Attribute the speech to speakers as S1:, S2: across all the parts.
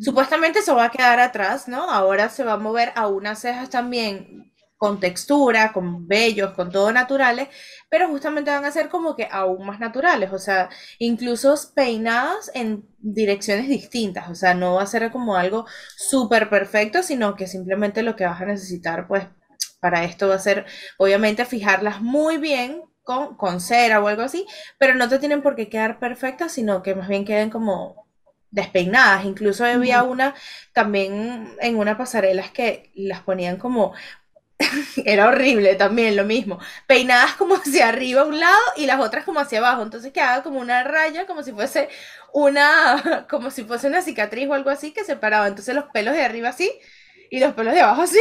S1: Supuestamente eso va a quedar atrás, ¿no? Ahora se va a mover a unas cejas también con textura, con vellos, con todo naturales, pero justamente van a ser como que aún más naturales, o sea, incluso peinadas en direcciones distintas, o sea, no va a ser como algo súper perfecto, sino que simplemente lo que vas a necesitar, pues, para esto va a ser, obviamente, fijarlas muy bien con, con cera o algo así, pero no te tienen por qué quedar perfectas, sino que más bien queden como despeinadas. Incluso había una también en una pasarela que las ponían como era horrible también lo mismo. Peinadas como hacia arriba a un lado y las otras como hacia abajo. Entonces quedaba como una raya, como si fuese una, como si fuese una cicatriz o algo así que separaba. Entonces los pelos de arriba así y los pelos de abajo así.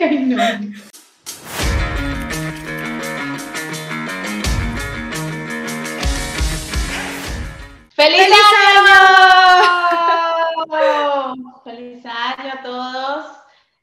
S2: ¡Feliz, año! ¡Feliz año a todos!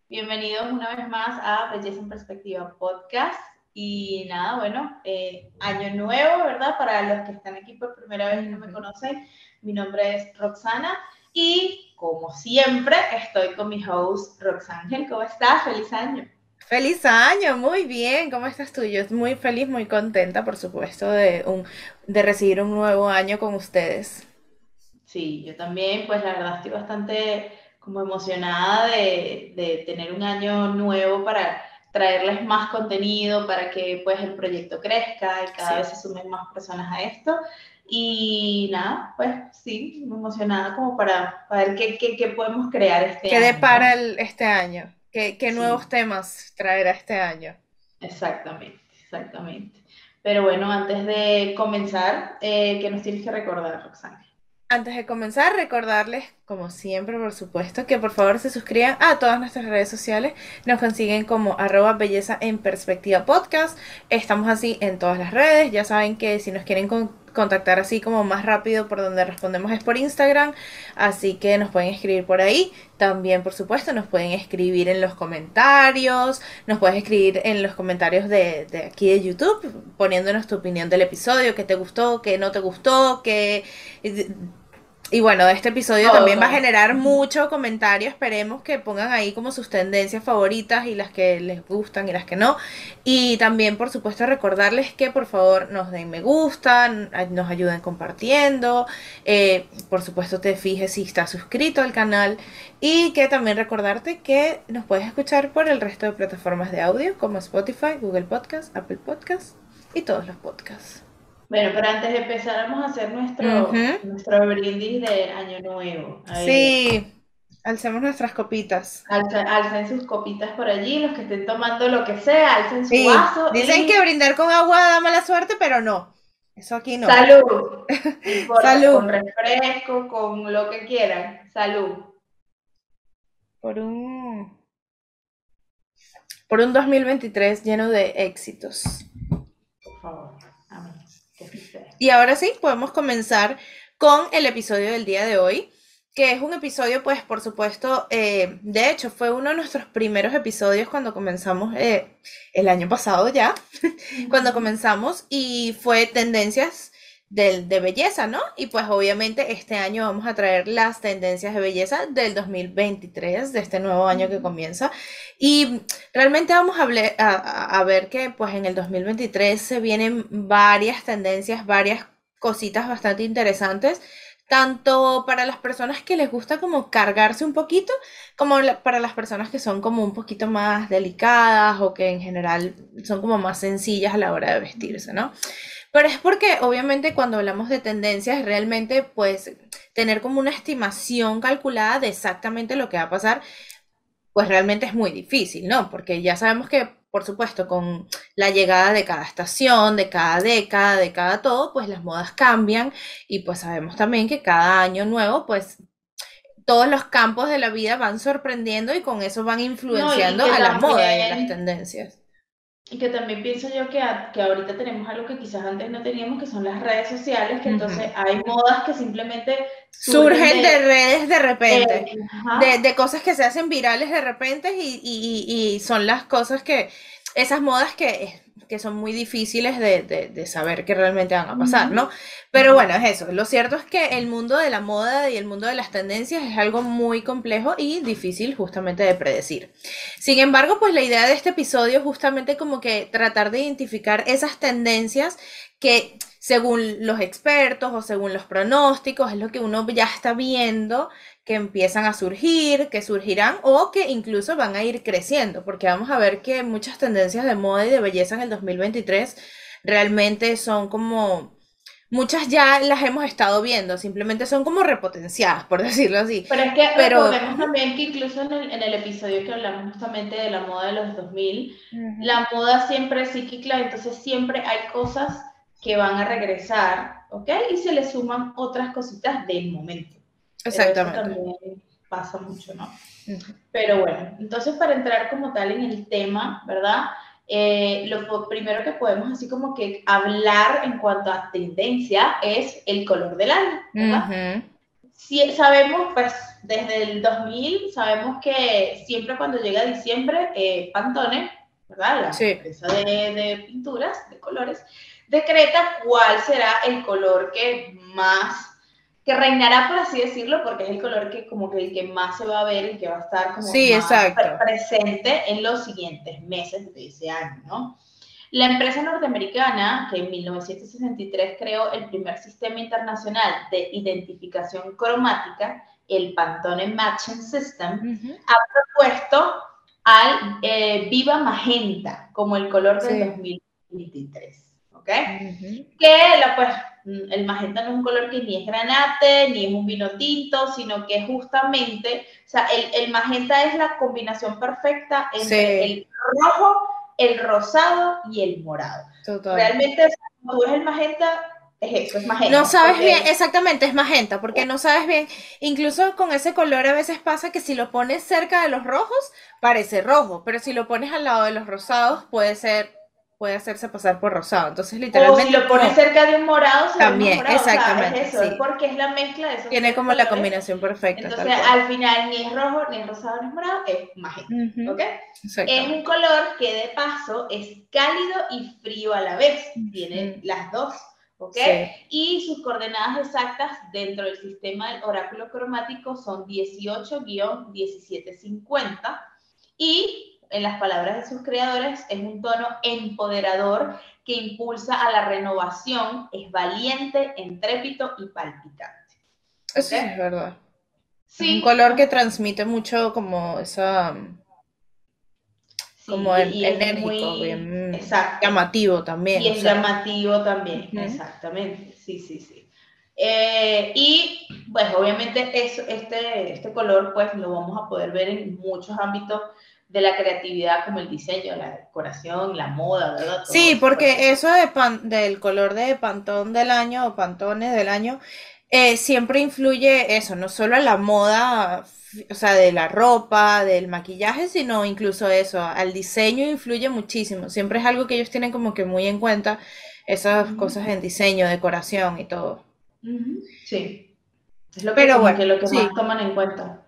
S2: Bienvenidos una vez más a Belleza en Perspectiva Podcast. Y nada, bueno, eh, año nuevo, ¿verdad? Para los que están aquí por primera vez y no me conocen, mi nombre es Roxana y como siempre estoy con mi host Roxángel. ¿Cómo estás? Feliz año.
S1: Feliz año, muy bien. ¿Cómo estás tú? Yo estoy muy feliz, muy contenta, por supuesto, de, un, de recibir un nuevo año con ustedes.
S2: Sí, yo también, pues la verdad estoy bastante como emocionada de, tener un año nuevo para traerles más contenido, para que pues el proyecto crezca y cada vez se sumen más personas a esto. Y nada, pues sí, emocionada como para, ver qué, qué, podemos crear este
S1: año. ¿Qué depara el, este año? ¿Qué, qué nuevos temas traerá este año?
S2: Exactamente, exactamente. Pero bueno, antes de comenzar, eh, ¿qué nos tienes que recordar, Roxana?
S1: Antes de comenzar, recordarles, como siempre, por supuesto, que por favor se suscriban a todas nuestras redes sociales. Nos consiguen como arroba belleza en perspectiva podcast. Estamos así en todas las redes. Ya saben que si nos quieren contactar así como más rápido por donde respondemos es por Instagram. Así que nos pueden escribir por ahí. También, por supuesto, nos pueden escribir en los comentarios. Nos puedes escribir en los comentarios de, de aquí de YouTube, poniéndonos tu opinión del episodio, qué te gustó, qué no te gustó, qué y bueno, este episodio también va a generar mucho comentario. Esperemos que pongan ahí como sus tendencias favoritas y las que les gustan y las que no. Y también, por supuesto, recordarles que por favor nos den me gusta, nos ayuden compartiendo. Eh, por supuesto, te fijes si estás suscrito al canal. Y que también recordarte que nos puedes escuchar por el resto de plataformas de audio como Spotify, Google Podcast, Apple Podcast y todos los podcasts.
S2: Bueno, pero antes de empezar, vamos a hacer nuestro, nuestro brindis de Año Nuevo.
S1: Sí, alcemos nuestras copitas.
S2: alcen sus copitas por allí, los que estén tomando lo que sea, alcen su vaso.
S1: Dicen que brindar con agua da mala suerte, pero no. Eso aquí no.
S2: Salud. Salud. Con refresco, con lo que quieran. Salud.
S1: Por un. Por un 2023 lleno de éxitos. Y ahora sí, podemos comenzar con el episodio del día de hoy, que es un episodio, pues, por supuesto, eh, de hecho, fue uno de nuestros primeros episodios cuando comenzamos eh, el año pasado ya, cuando comenzamos, y fue tendencias de, de, belleza, ¿no? Y pues obviamente este año vamos a traer las tendencias de belleza del 2023, de este nuevo año que comienza. Y realmente vamos a, a, ver que pues en el 2023 se vienen varias tendencias, varias cositas bastante interesantes tanto para las personas que les gusta como cargarse un poquito, como para las personas que son como un poquito más delicadas o que en general son como más sencillas a la hora de vestirse, ¿no? Pero es porque obviamente cuando hablamos de tendencias, realmente pues tener como una estimación calculada de exactamente lo que va a pasar, pues realmente es muy difícil, ¿no? Porque ya sabemos que, por supuesto, con la llegada de cada estación, de cada década, de cada todo, pues las modas cambian y pues sabemos también que cada año nuevo, pues todos los campos de la vida van sorprendiendo y con eso van influenciando a la moda y a las tendencias.
S2: Y que también pienso yo que, que ahorita tenemos algo que quizás antes no teníamos, que son las redes sociales, que entonces hay modas que simplemente
S1: surgen, de, redes de repente, de, de, cosas que se hacen virales de repente y, y, y, son las cosas que, esas modas que que son muy difíciles de, de, saber que realmente van a pasar, ¿no? Pero bueno, es eso. Lo cierto es que el mundo de la moda y el mundo de las tendencias es algo muy complejo y difícil justamente de predecir. Sin embargo, pues la idea de este episodio es justamente como que tratar de identificar esas tendencias que según los expertos o según los pronósticos es lo que uno ya está viendo que empiezan a surgir, que surgirán o que incluso van a ir creciendo, porque vamos a ver que muchas tendencias de moda y de belleza en el 2023 realmente son como muchas ya las hemos estado viendo, simplemente son como repotenciadas, por decirlo así.
S2: Pero es que Pero, recordemos también que incluso en el, en el, episodio que hablamos justamente de la moda de los 2000, la moda siempre es cíclica, entonces siempre hay cosas que van a regresar, ¿ok? Y se le suman otras cositas del momento. Exactamente. Eso también pasa mucho, ¿no? Pero bueno, entonces para entrar como tal en el tema, ¿verdad? Eh, lo primero que podemos así como que hablar en cuanto a tendencia es el color del año, ¿verdad? Si, sabemos, pues desde el 2000, sabemos que siempre cuando llega diciembre, eh, Pantone, ¿verdad? La empresa de, de pinturas, de colores, decreta cuál será el color que más que reinará, por así decirlo, porque es el color que como que el que más se va a ver y que va a estar como más presente en los siguientes meses de ese año, ¿no? La empresa norteamericana, que en 1963 creó el primer sistema internacional de identificación cromática, el Pantone Matching System, ha propuesto al eh, Viva Magenta como el color del 2023. ¿Ok? Que la, pues, el magenta no es un color que ni es granate, ni es un vino tinto, sino que justamente, o sea, el, magenta es la combinación perfecta entre el rojo, el rosado y el morado. Realmente, cuando ves el magenta, es eso, es magenta.
S1: No sabes bien, exactamente, es magenta, porque no sabes bien. Incluso con ese color a veces pasa que si lo pones cerca de los rojos, parece rojo, pero si lo pones al lado de los rosados, puede ser puede hacerse pasar por rosado. Entonces, literalmente.
S2: O si lo pones cerca de un morado,
S1: se también, morado. exactamente.
S2: es eso, porque es la mezcla de esos.
S1: Tiene como la combinación perfecta.
S2: Entonces, al final, ni es rojo, ni es rosado, ni es morado, es magenta. ¿Ok? Es un color que de paso es cálido y frío a la vez. Tiene las dos. ¿ok? Y sus coordenadas exactas dentro del sistema del oráculo cromático son 18-1750 y en las palabras de sus creadores, es un tono empoderador que impulsa a la renovación, es valiente, entrépito y palpitante.
S1: Eso es verdad. Sí. Un color que transmite mucho como esa... como enérgico, bien llamativo también.
S2: Y es llamativo también, exactamente. Sí, sí, sí. Eh, y pues obviamente este, este color pues lo vamos a poder ver en muchos ámbitos de la creatividad como el diseño, la decoración, la moda, ¿verdad?
S1: sí, porque eso de del color de pantón del año o pantones del año eh, siempre influye eso, no solo en la moda, o sea, de la ropa, del maquillaje, sino incluso eso, al diseño influye muchísimo. Siempre es algo que ellos tienen como que muy en cuenta esas cosas en diseño, decoración y todo.
S2: Sí. Es lo que, Pero bueno, lo que más toman en cuenta.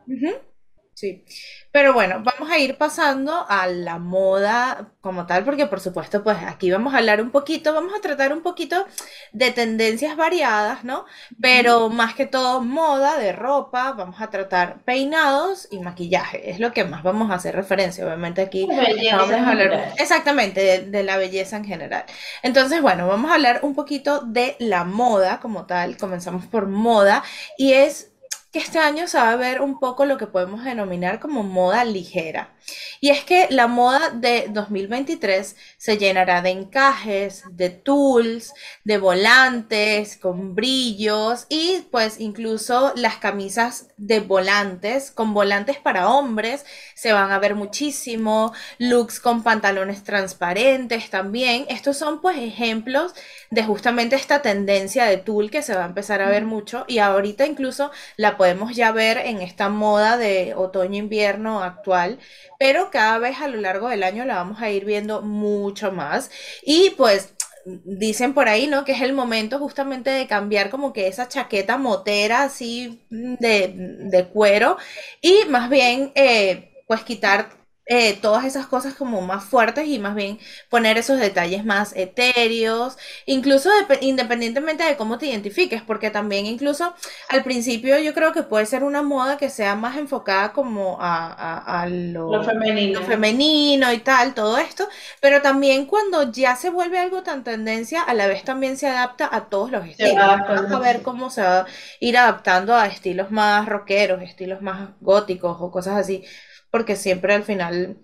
S1: Sí. Pero bueno, vamos a ir pasando a la moda como tal, porque por supuesto, pues aquí vamos a hablar un poquito, vamos a tratar un poquito de tendencias variadas, ¿no? Pero más que todo moda de ropa, vamos a tratar peinados y maquillaje, es lo que más vamos a hacer referencia, obviamente aquí vamos a hablar exactamente de, de la belleza en general. Entonces, bueno, vamos a hablar un poquito de la moda como tal, comenzamos por moda y es que este año se va a ver un poco lo que podemos denominar como moda ligera. Y es que la moda de 2023 se llenará de encajes, de tools, de volantes con brillos y pues incluso las camisas de volantes, con volantes para hombres, se van a ver muchísimo, looks con pantalones transparentes también. Estos son pues ejemplos de justamente esta tendencia de tool que se va a empezar a ver mucho y ahorita incluso la podemos ya ver en esta moda de otoño-invierno actual pero cada vez a lo largo del año la vamos a ir viendo mucho más. Y pues dicen por ahí, ¿no? Que es el momento justamente de cambiar como que esa chaqueta motera así de, cuero y más bien, eh, pues quitar eh, todas esas cosas como más fuertes y más bien poner esos detalles más etéreos, incluso independientemente de cómo te identifiques, porque también incluso al principio yo creo que puede ser una moda que sea más enfocada como a, lo, femenino. y tal, todo esto, pero también cuando ya se vuelve algo tan tendencia, a la vez también se adapta a todos los estilos. Vamos a ver cómo se va a ir adaptando a estilos más rockeros, estilos más góticos o cosas así porque siempre al final...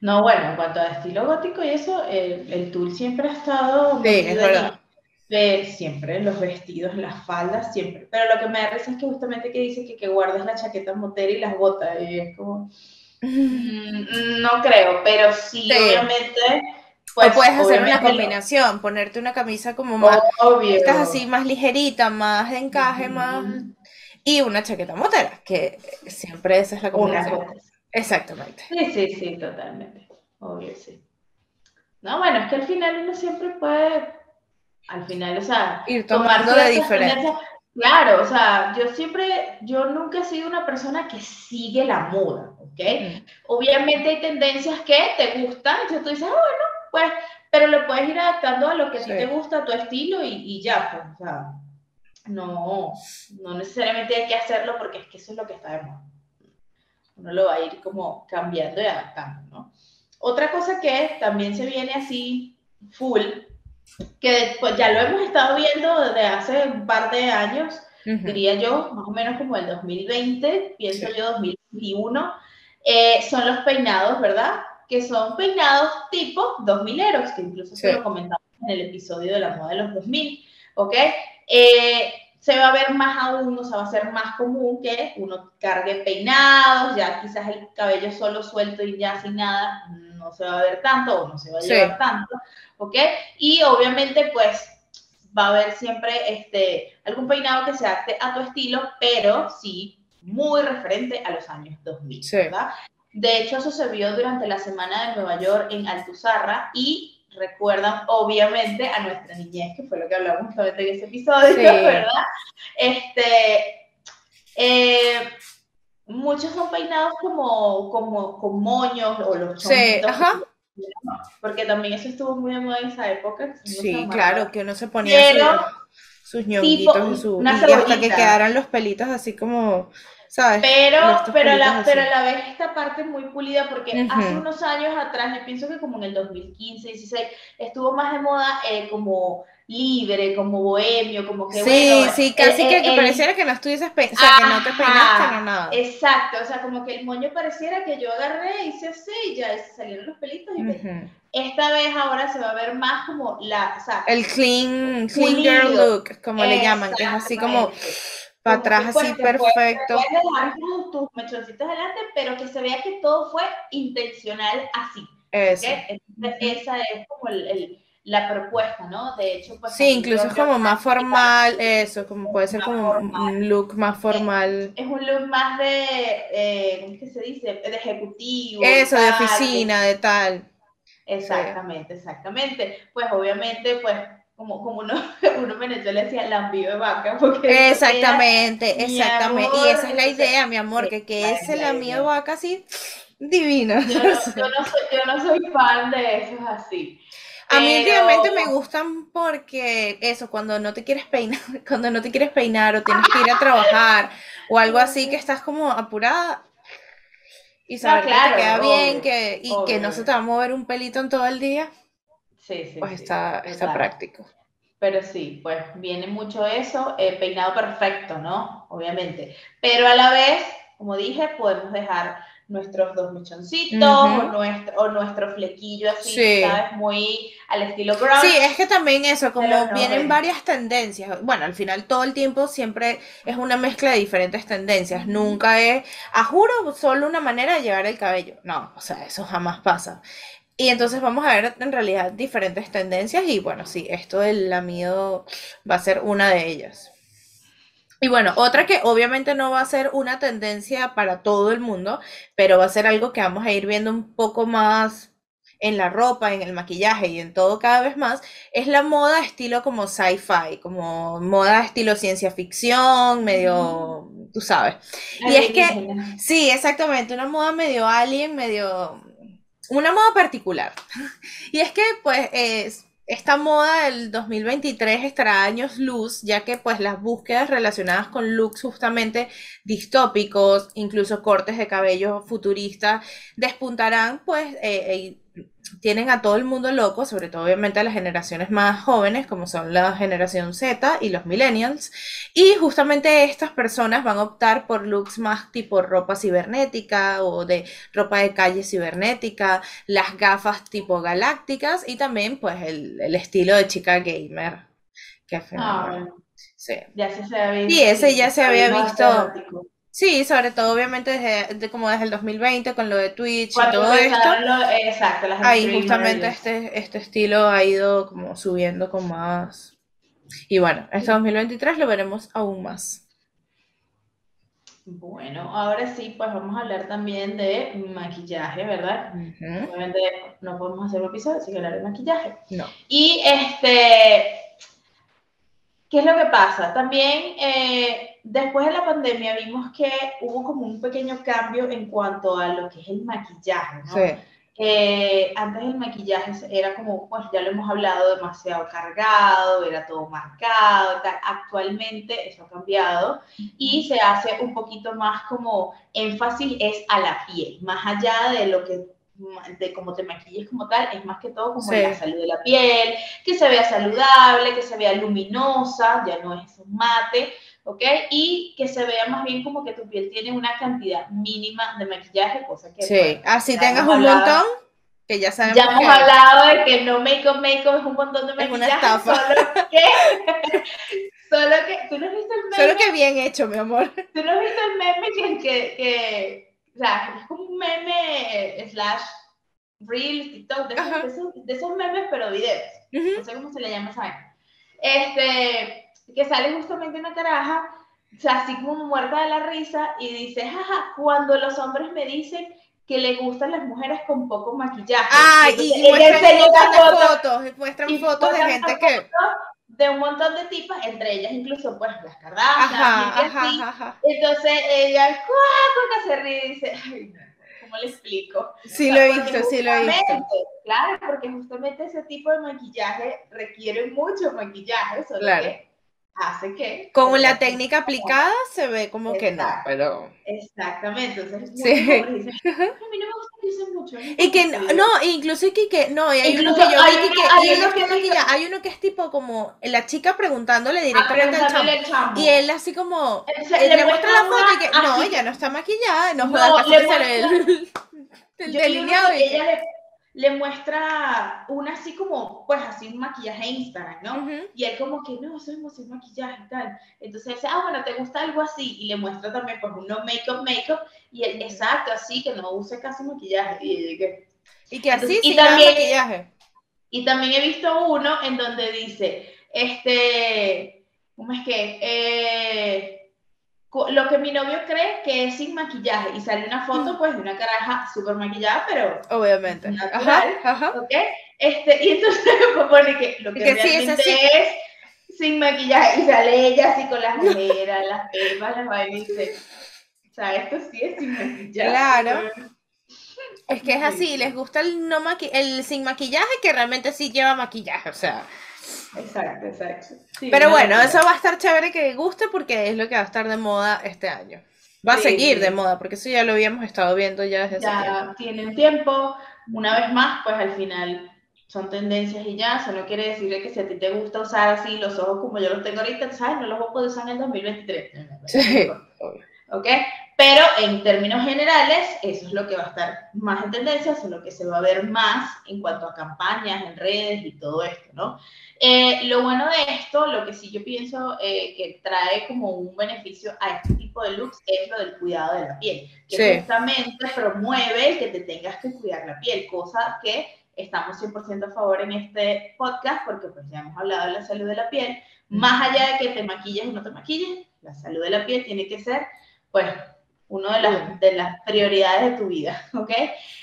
S2: No, bueno, en cuanto a estilo gótico y eso, el, el tool siempre ha estado...
S1: Sí, es verdad.
S2: De, siempre, los vestidos, las faldas, siempre. Pero lo que me da risa es que justamente que dice que, que guardes la chaqueta motera y las botas, y es como... Mm, no creo, pero sí, obviamente...
S1: Pues, o puedes hacer una combinación, ponerte una camisa como más,
S2: Obvio.
S1: estás así más ligerita, más de encaje, más y una chaqueta motera, que siempre esa es la combinación. Exactamente.
S2: Sí, sí, sí, totalmente. Obvio, sí. No, bueno, es que al final uno siempre puede, al final, o sea,
S1: ir tomando de diferente.
S2: Claro, o sea, yo siempre, yo nunca he sido una persona que sigue la moda, ¿ok? Mm. Obviamente hay tendencias que te gustan, y tú dices, ah, bueno, pues, pero lo puedes ir adaptando a lo que a ti te gusta, a tu estilo y, y ya, pues, o sea, no, no necesariamente hay que hacerlo porque es que eso es lo que está de moda. Uno lo va a ir como cambiando y adaptando, ¿no? Otra cosa que también se viene así full, que pues ya lo hemos estado viendo desde hace un par de años, diría yo, más o menos como el 2020, pienso yo 2021, eh, son los peinados, ¿verdad? Que son peinados tipo 2000eros, que incluso se lo comentamos en el episodio de la moda de los 2000, ¿ok? Eh, se va a ver más aún, o sea, va a ser más común que uno cargue peinados, ya quizás el cabello solo suelto y ya sin nada no se va a ver tanto o no se va a llevar tanto, ¿ok? Y obviamente pues va a haber siempre este, algún peinado que se adapte a tu estilo, pero sí muy referente a los años 2000, ¿verdad? De hecho, eso se vio durante la semana de Nueva York en Altuzarra y recuerdan obviamente a nuestra niñez, que fue lo que hablamos justamente en ese episodio, ¿verdad? Este, eh, muchos son peinados como, como con moños o los chonquitos. Sí, ajá. Porque también eso estuvo muy de moda en esa época.
S1: Sí, claro, que uno se ponía sus ñonguitos y, su, y hasta que quedaran los pelitos así como
S2: pero, pero, la, pero a la vez esta parte muy pulida porque hace unos años atrás, yo pienso que como en el 2015, 16, estuvo más de moda eh, como libre, como bohemio, como que
S1: sí, sí, casi que, que pareciera que no estuvieses, o sea, que no te peinaste, no nada.
S2: Exacto, o sea, como que el moño pareciera que yo agarré, hice así y ya salieron los pelitos y esta vez ahora se va a ver más como la, o sea,
S1: el clean, clean girl look, como le llaman, que es así como para atrás así perfecto.
S2: Tus, mechoncitos adelante, pero que se vea que todo fue intencional así.
S1: Eso.
S2: esa es como el, la propuesta, ¿no? De hecho, pues.
S1: Sí, incluso es como más formal, eso, como puede ser como un look más formal.
S2: Es, un look más de, eh, ¿cómo es que se dice? De ejecutivo.
S1: Eso, de, oficina, de tal.
S2: Exactamente, exactamente. Pues obviamente, pues como, como uno, uno en Venezuela decía, lambío de vaca. Porque
S1: exactamente, exactamente. y esa es la idea, mi amor, que, que ese lambío de vaca así, divino.
S2: Yo no, soy, yo no soy fan de esos así.
S1: A mí realmente me gustan porque eso, cuando no te quieres peinar, cuando no te quieres peinar o tienes que ir a trabajar o algo así que estás como apurada y saber que te queda bien que, y que no se te va a mover un pelito en todo el día.
S2: Sí, sí.
S1: Pues está, está práctico.
S2: Pero sí, pues viene mucho eso, eh, peinado perfecto, ¿no? Obviamente. Pero a la vez, como dije, podemos dejar nuestros dos mechoncitos o, nuestro, o nuestro flequillo así, ¿sabes? Muy al estilo grunge.
S1: Sí, es que también eso, como vienen varias tendencias, bueno, al final todo el tiempo siempre es una mezcla de diferentes tendencias, nunca es, a juro, solo una manera de llevar el cabello, no, o sea, eso jamás pasa. Y entonces vamos a ver en realidad diferentes tendencias y bueno, sí, esto del lamido va a ser una de ellas. Y bueno, otra que obviamente no va a ser una tendencia para todo el mundo, pero va a ser algo que vamos a ir viendo un poco más en la ropa, en el maquillaje y en todo cada vez más, es la moda estilo como sci-fi, como moda estilo ciencia ficción, medio, tú sabes. Y es que, sí, exactamente, una moda medio alien, medio, una moda particular. Y es que, pues, es esta moda del 2023 estará años luz, ya que pues las búsquedas relacionadas con looks justamente distópicos, incluso cortes de cabello futuristas, despuntarán pues eh, eh, tienen a todo el mundo loco, sobre todo obviamente a las generaciones más jóvenes, como son la generación Z y los millennials. Y justamente estas personas van a optar por looks más tipo ropa cibernética o de ropa de calle cibernética, las gafas tipo galácticas y también pues el, estilo de chica gamer. Que
S2: ah, sí. Ya se había
S1: visto. Sí, ese ya se había visto. Sí, sobre todo obviamente desde como desde el 2020 con lo de Twitch y todo esto.
S2: exacto,
S1: ahí justamente este, este estilo ha ido como subiendo con más. Y bueno, este 2023 lo veremos aún más.
S2: Bueno, ahora sí, pues vamos a hablar también de maquillaje, ¿verdad? Obviamente no podemos hacer un episodio sin hablar de maquillaje.
S1: No.
S2: Y este, ¿qué es lo que pasa? También eh, Después de la pandemia vimos que hubo como un pequeño cambio en cuanto a lo que es el maquillaje, ¿no? Sí. Eh, antes el maquillaje era como, pues ya lo hemos hablado, demasiado cargado, era todo marcado, tal. actualmente eso ha cambiado y se hace un poquito más como énfasis es a la piel, más allá de lo que de cómo te maquilles como tal, es más que todo como la salud de la piel, que se vea saludable, que se vea luminosa, ya no es un mate, ¿ok? Y que se vea más bien como que tu piel tiene una cantidad mínima de maquillaje, cosa que...
S1: Sí, así tengas un montón, que ya sabemos
S2: Ya hemos hablado de que no make-up, make-up es un montón de maquillaje, es una estafa. solo que... solo que... ¿Tú no has visto el meme?
S1: Solo que bien hecho, mi amor.
S2: ¿Tú no has visto el meme que... que, o sea, es un meme slash reel, TikTok, de esos, de esos, memes, pero videos. No sé cómo se le llama, ¿sabes? Este que sale justamente una caraja, así como muerta de la risa, y dice, jaja, cuando los hombres me dicen que le gustan las mujeres con poco maquillaje.
S1: Ah, y, muestran fotos, muestran fotos de gente que...
S2: De un montón de tipas, entre ellas incluso, pues, las Kardashian, Entonces ella, cuá, se ríe y dice, ay, ¿cómo le explico?
S1: Sí, lo he visto, sí lo he visto.
S2: Claro, porque justamente ese tipo de maquillaje requiere mucho maquillaje, solo
S1: claro.
S2: que hace que...
S1: Con la técnica aplicada se ve como que no, pero...
S2: Exactamente, entonces sí. a mí no me gusta que usen mucho.
S1: Y que no, no, incluso que, que no, y hay uno que yo vi que, hay, uno que, hay uno que es tipo como la chica preguntándole directamente al chamo, y él así como le, muestra la foto y que no, ella no está maquillada, no, no casi le sale el,
S2: el delineado y ella le le muestra una así como, pues así un maquillaje Instagram, ¿no? Y él como que, no, es un maquillaje y tal. Entonces él dice, ah, bueno, ¿te gusta algo así? Y le muestra también, pues, uno make-up, make-up, y él, exacto, así, que no use casi maquillaje. Y, que,
S1: y que así también, maquillaje.
S2: Y también he visto uno en donde dice, este, ¿cómo es que? Eh, lo que mi novio cree que es sin maquillaje y sale una foto pues de una caraja súper maquillada, pero
S1: obviamente
S2: natural, ajá, ¿ok? Este, y entonces me pone que lo que, realmente es, sin maquillaje y sale ella así con las ojeras, las perlas, las vainas y dice, o sea, esto sí es sin maquillaje.
S1: Claro. Es que es así, les gusta el no maqui el sin maquillaje que realmente sí lleva maquillaje, o sea,
S2: Exacto, exacto.
S1: Pero bueno, eso va a estar chévere que guste porque es lo que va a estar de moda este año. Va a seguir de moda, porque eso ya lo habíamos estado viendo ya desde
S2: ya
S1: hace
S2: tiempo. tienen tiempo. Una vez más, pues al final son tendencias y ya, eso no quiere decir que si a ti te gusta usar así los ojos como yo los tengo ahorita, ¿sabes? No los voy a poder usar en el 2023.
S1: Sí.
S2: ¿Ok? Pero en términos generales, eso es lo que va a estar más en tendencia, eso es lo que se va a ver más en cuanto a campañas en redes y todo esto, ¿no? Eh, lo bueno de esto, lo que sí yo pienso eh, que trae como un beneficio a este tipo de looks es lo del cuidado de la piel, que justamente promueve el que te tengas que cuidar la piel, cosa que estamos 100% a favor en este podcast porque pues ya hemos hablado de la salud de la piel, más allá de que te maquilles o no te maquilles, la salud de la piel tiene que ser pues una de las, de las prioridades de tu vida, ¿ok?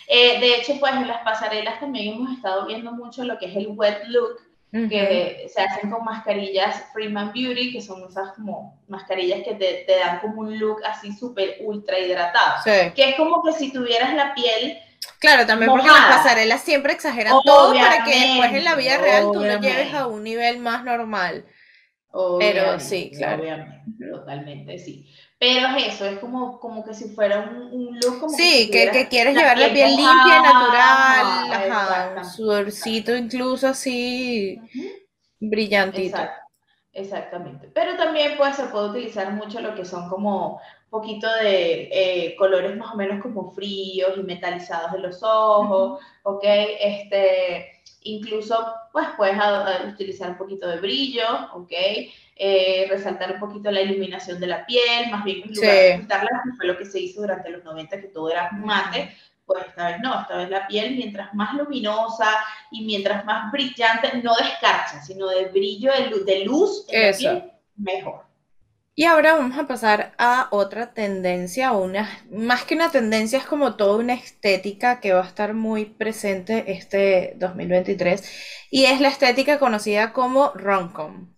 S2: Eh, de hecho, pues en las pasarelas también hemos estado viendo mucho lo que es el wet look, que se hacen con mascarillas Freeman Beauty, que son esas como mascarillas que te, te dan como un look así súper ultra hidratado, que es como que si tuvieras la piel...
S1: Claro, también porque las pasarelas siempre exageran todo para que después en la vida real tú lo lleves a un nivel más normal. Pero sí, claro.
S2: Obviamente, totalmente, sí. Pero es eso, es como, como que si fuera un, look como
S1: Sí, que, que, quieres llevar la piel limpia, natural, ajá, sudorcito incluso así, brillantito.
S2: exactamente. Pero también pues se puede utilizar mucho lo que son como un poquito de eh, colores más o menos como fríos y metalizados de los ojos, ¿ok? Este, incluso pues puedes utilizar un poquito de brillo, ¿ok? Eh, resaltar un poquito la iluminación de la piel, más bien en lugar de pintarla, fue lo que se hizo durante los 90, que todo era mate, pues esta vez no, esta vez la piel mientras más luminosa y mientras más brillante, no de escarcha, sino de brillo, de luz, de luz en la piel, mejor.
S1: Y ahora vamos a pasar a otra tendencia, una, más que una tendencia, es como toda una estética que va a estar muy presente este 2023, y es la estética conocida como romcom.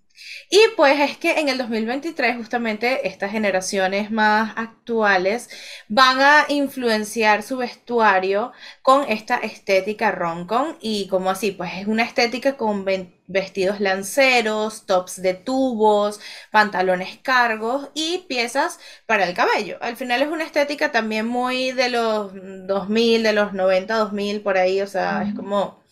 S1: Y pues es que en el 2023 justamente estas generaciones más actuales van a influenciar su vestuario con esta estética roncon y como así, pues es una estética con vestidos lanceros, tops de tubos, pantalones cargos y piezas para el cabello. Al final es una estética también muy de los 2000, de los 90, 2000 por ahí, o sea, es como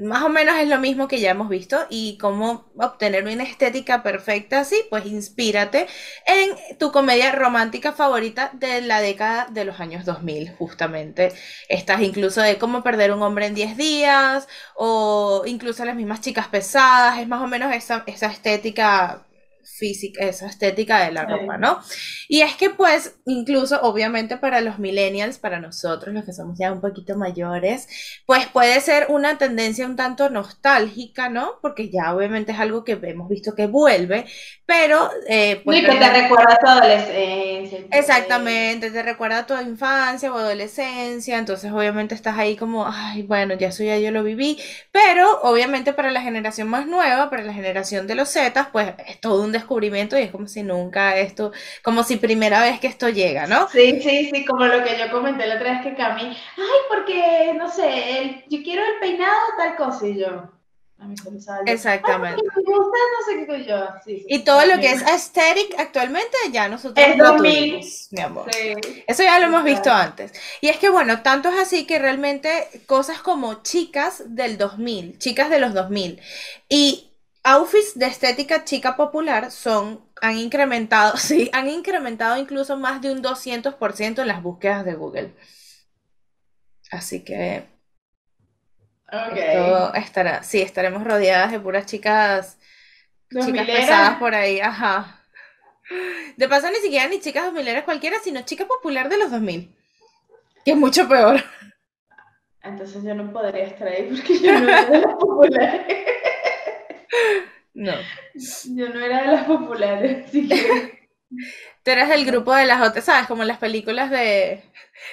S1: más o menos es lo mismo que ya hemos visto y cómo obtener una estética perfecta así, pues inspírate en tu comedia romántica favorita de la década de los años 2000, justamente. Estas incluso de cómo perder un hombre en 10 días o incluso las mismas chicas pesadas, es más o menos esa, esa estética física, esa estética de la ropa, ¿no? Y es que pues incluso obviamente para los millennials, para nosotros los que somos ya un poquito mayores, pues puede ser una tendencia un tanto nostálgica, ¿no? Porque ya obviamente es algo que hemos visto que vuelve, pero...
S2: Eh, pues, que te recuerda a tu adolescencia.
S1: Exactamente, te recuerda a tu infancia o adolescencia, entonces obviamente estás ahí como, ay, bueno, ya eso ya yo lo viví, pero obviamente para la generación más nueva, para la generación de los Zetas, pues es todo un descubrimiento y es como si nunca esto, como si primera vez que esto llega, ¿no?
S2: Sí, sí, sí, como lo que yo comenté la otra vez que Cami, ay, porque, no sé, el, yo quiero el peinado, tal cosa, y yo...
S1: Exactamente.
S2: me gusta, no sé qué yo. Sí,
S1: y todo lo que es aesthetic actualmente ya nosotros
S2: es lo tuvimos, mi amor.
S1: Eso ya lo hemos visto antes. Y es que bueno, tanto es así que realmente cosas como chicas del 2000, chicas de los 2000 y outfits de estética chica popular son, han incrementado, sí, han incrementado incluso más de un 200% en las búsquedas de Google. Así que estará, sí, estaremos rodeadas de puras chicas, chicas pesadas por ahí, ajá. De paso ni siquiera ni chicas 2000 cualquiera, sino chica popular de los 2000. Que es mucho peor.
S2: Entonces yo no podría estar ahí porque yo no era de las populares.
S1: No.
S2: Yo no era de las populares, así que...
S1: Tú eres del grupo de las otras, ¿sabes? Como en las películas de...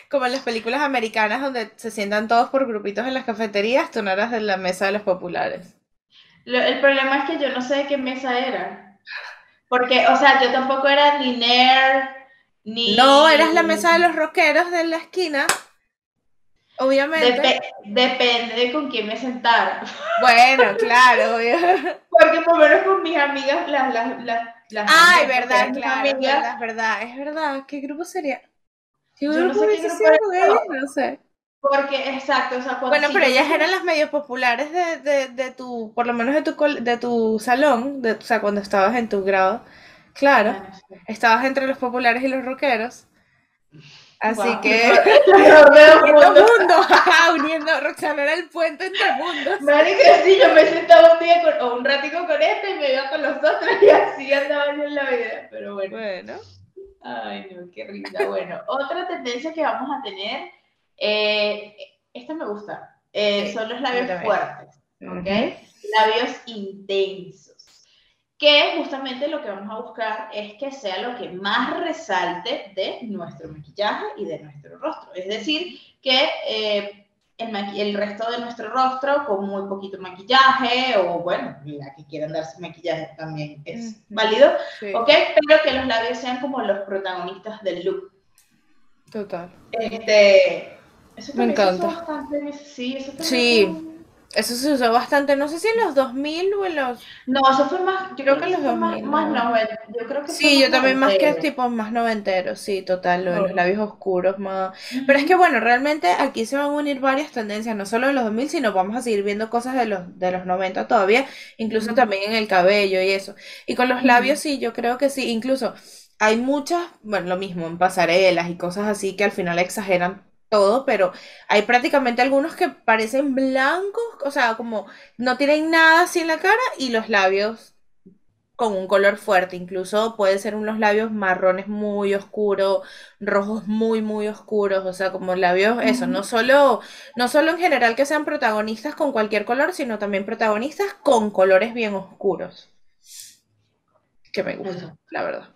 S1: Como en las películas americanas donde se sientan todos por grupitos en las cafeterías, tú no eras de la mesa de los populares.
S2: el problema es que yo no sé de qué mesa era. Porque, o sea, yo tampoco era ni nerd, ni...
S1: No, eras la mesa de los rockeros de la esquina. Obviamente.
S2: depende de con quién me sentara.
S1: Bueno, claro,
S2: Porque por lo menos con mis amigas, las, las, las,
S1: Ay, verdad, claro, es verdad, es verdad. ¿Qué grupo sería?
S2: Yo no sé qué grupo
S1: era, no sé.
S2: Porque, exacto, o sea,
S1: Bueno, pero ellas eran las medios populares de, de, de, tu, por lo menos de tu, de tu salón, de, o sea, cuando estabas en tu grado. Claro, estabas entre los populares y los rockeros. Así que
S2: mundo,
S1: mundo uniendo, Roxana era el puente entre mundos.
S2: Marica, sí, yo me sentaba un día con, o un ratico con este y me iba con los otros y así andaba yo en la vida, pero bueno.
S1: Bueno.
S2: Ay, no, qué risa. Bueno, otra tendencia que vamos a tener, eh, esta me gusta, eh, son los labios fuertes, ¿ok? Labios intensos. Que justamente lo que vamos a buscar es que sea lo que más resalte de nuestro maquillaje y de nuestro rostro. Es decir, que eh, el, el, resto de nuestro rostro con muy poquito maquillaje o bueno, la que quieran darse maquillaje también es válido, ¿ok? Pero que los labios sean como los protagonistas del look.
S1: Total.
S2: Este,
S1: eso Me encanta.
S2: sí, eso
S1: sí. Eso se usó bastante, no sé si en los 2000 o en los...
S2: No, eso fue más, yo creo, que en los 2000. Más, más yo creo que
S1: Sí, yo también más que tipo más noventero, sí, total, lo de los labios oscuros más... Pero es que bueno, realmente aquí se van a unir varias tendencias, no solo en los 2000, sino vamos a seguir viendo cosas de los, de los 90 todavía, incluso también en el cabello y eso. Y con los labios sí, yo creo que sí, incluso hay muchas, bueno, lo mismo en pasarelas y cosas así que al final exageran todo, pero hay prácticamente algunos que parecen blancos, o sea, como no tienen nada así en la cara y los labios con un color fuerte, incluso puede ser unos labios marrones muy oscuros, rojos muy muy oscuros, o sea, como labios eso, no solo no solo en general que sean protagonistas con cualquier color, sino también protagonistas con colores bien oscuros. Que me gusta, la verdad.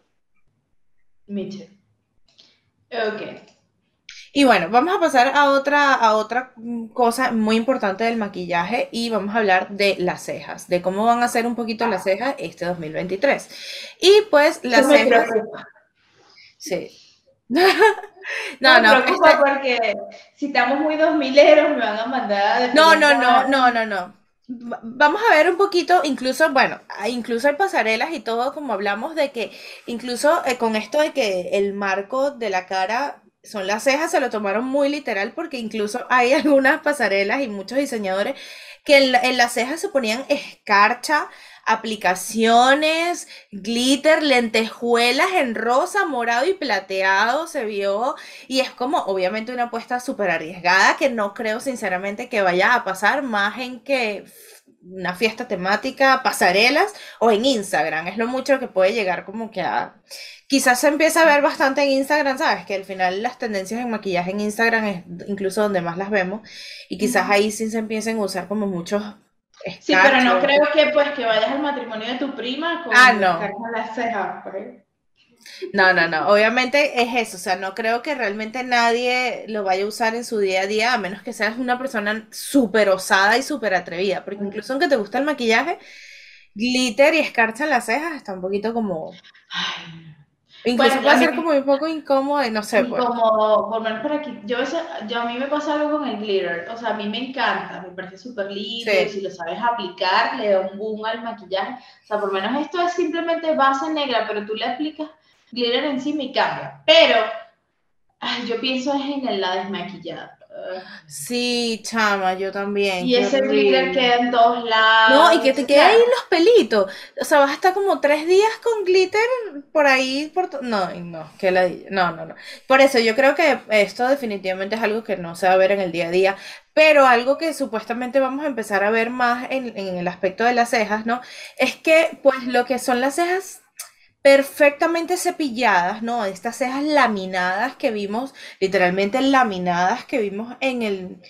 S2: Miche. Ok.
S1: Y bueno, vamos a pasar a otra, a otra cosa muy importante del maquillaje y vamos a hablar de las cejas, de cómo van a ser un poquito las cejas este 2023. Y pues las cejas... Sí.
S2: no, no. Este porque si estamos muy dos mileros me van a mandar...
S1: No, no, no, no, no, no. Vamos a ver un poquito, incluso, bueno, incluso hay pasarelas y todo, como hablamos de que incluso eh, con esto de que el marco de la cara son las cejas, se lo tomaron muy literal porque incluso hay algunas pasarelas y muchos diseñadores que en, las cejas se ponían escarcha, aplicaciones, glitter, lentejuelas en rosa, morado y plateado se vio. Y es como obviamente una apuesta súper arriesgada que no creo sinceramente que vaya a pasar más en que una fiesta temática, pasarelas o en Instagram, es lo mucho que puede llegar como que a quizás se empieza a ver bastante en Instagram, ¿sabes? Que al final las tendencias en maquillaje en Instagram es incluso donde más las vemos. Y quizás ahí sí se empiecen a usar como muchos
S2: Sí, pero no creo que pues que vayas al matrimonio de tu prima con,
S1: ah, no.
S2: las cejas,
S1: No, no, no, obviamente es eso, o sea, no creo que realmente nadie lo vaya a usar en su día a día, a menos que seas una persona súper osada y súper atrevida, porque incluso aunque te gusta el maquillaje, glitter y escarcha en las cejas está un poquito como... Incluso puede ser como un poco incómodo y no sé.
S2: Pues. Como, por menos por aquí, yo, yo a mí me pasa algo con el glitter, o sea, a mí me encanta, me parece súper lindo, y si lo sabes aplicar, le da un boom al maquillaje, o sea, por lo menos esto es simplemente base negra, pero tú le aplicas glitter encima y cambia, pero ay, yo pienso es en la desmaquillada,
S1: Sí, chama, yo también.
S2: Y ese glitter queda en todos lados.
S1: No, y que te queda ahí los pelitos. O sea, vas a estar como tres días con glitter por ahí. Por no, no, que la, no, no, no. Por eso yo creo que esto definitivamente es algo que no se va a ver en el día a día. Pero algo que supuestamente vamos a empezar a ver más en, en el aspecto de las cejas, ¿no? Es que, pues, lo que son las cejas perfectamente cepilladas, ¿no? Estas cejas laminadas que vimos, literalmente laminadas que vimos en el,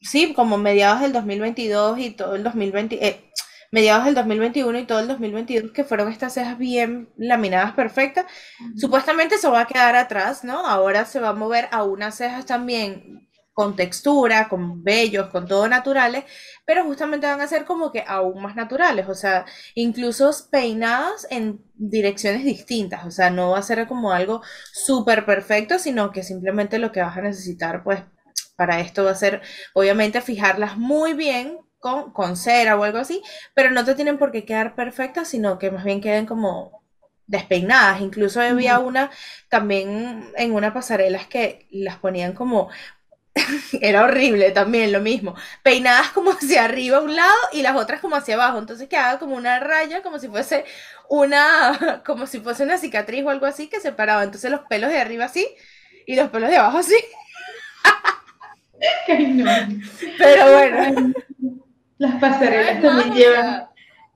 S1: sí, como mediados del 2022 y todo el 2020, eh, mediados del 2021 y todo el 2022, que fueron estas cejas bien laminadas perfectas. Supuestamente eso va a quedar atrás, ¿no? Ahora se va a mover a unas cejas también con textura, con vellos, con todo naturales, pero justamente van a ser como que aún más naturales, o sea, incluso peinadas en direcciones distintas, o sea, no va a ser como algo súper perfecto, sino que simplemente lo que vas a necesitar, pues, para esto va a ser, obviamente, fijarlas muy bien con, con cera o algo así, pero no te tienen por qué quedar perfectas, sino que más bien queden como despeinadas. Incluso había una también en una pasarela que las ponían como era horrible también lo mismo. Peinadas como hacia arriba a un lado y las otras como hacia abajo. Entonces quedaba como una raya, como si fuese una, como si fuese una cicatriz o algo así que separaba. Entonces los pelos de arriba así y los pelos de abajo así. Pero bueno.
S2: Las pasarelas también llevan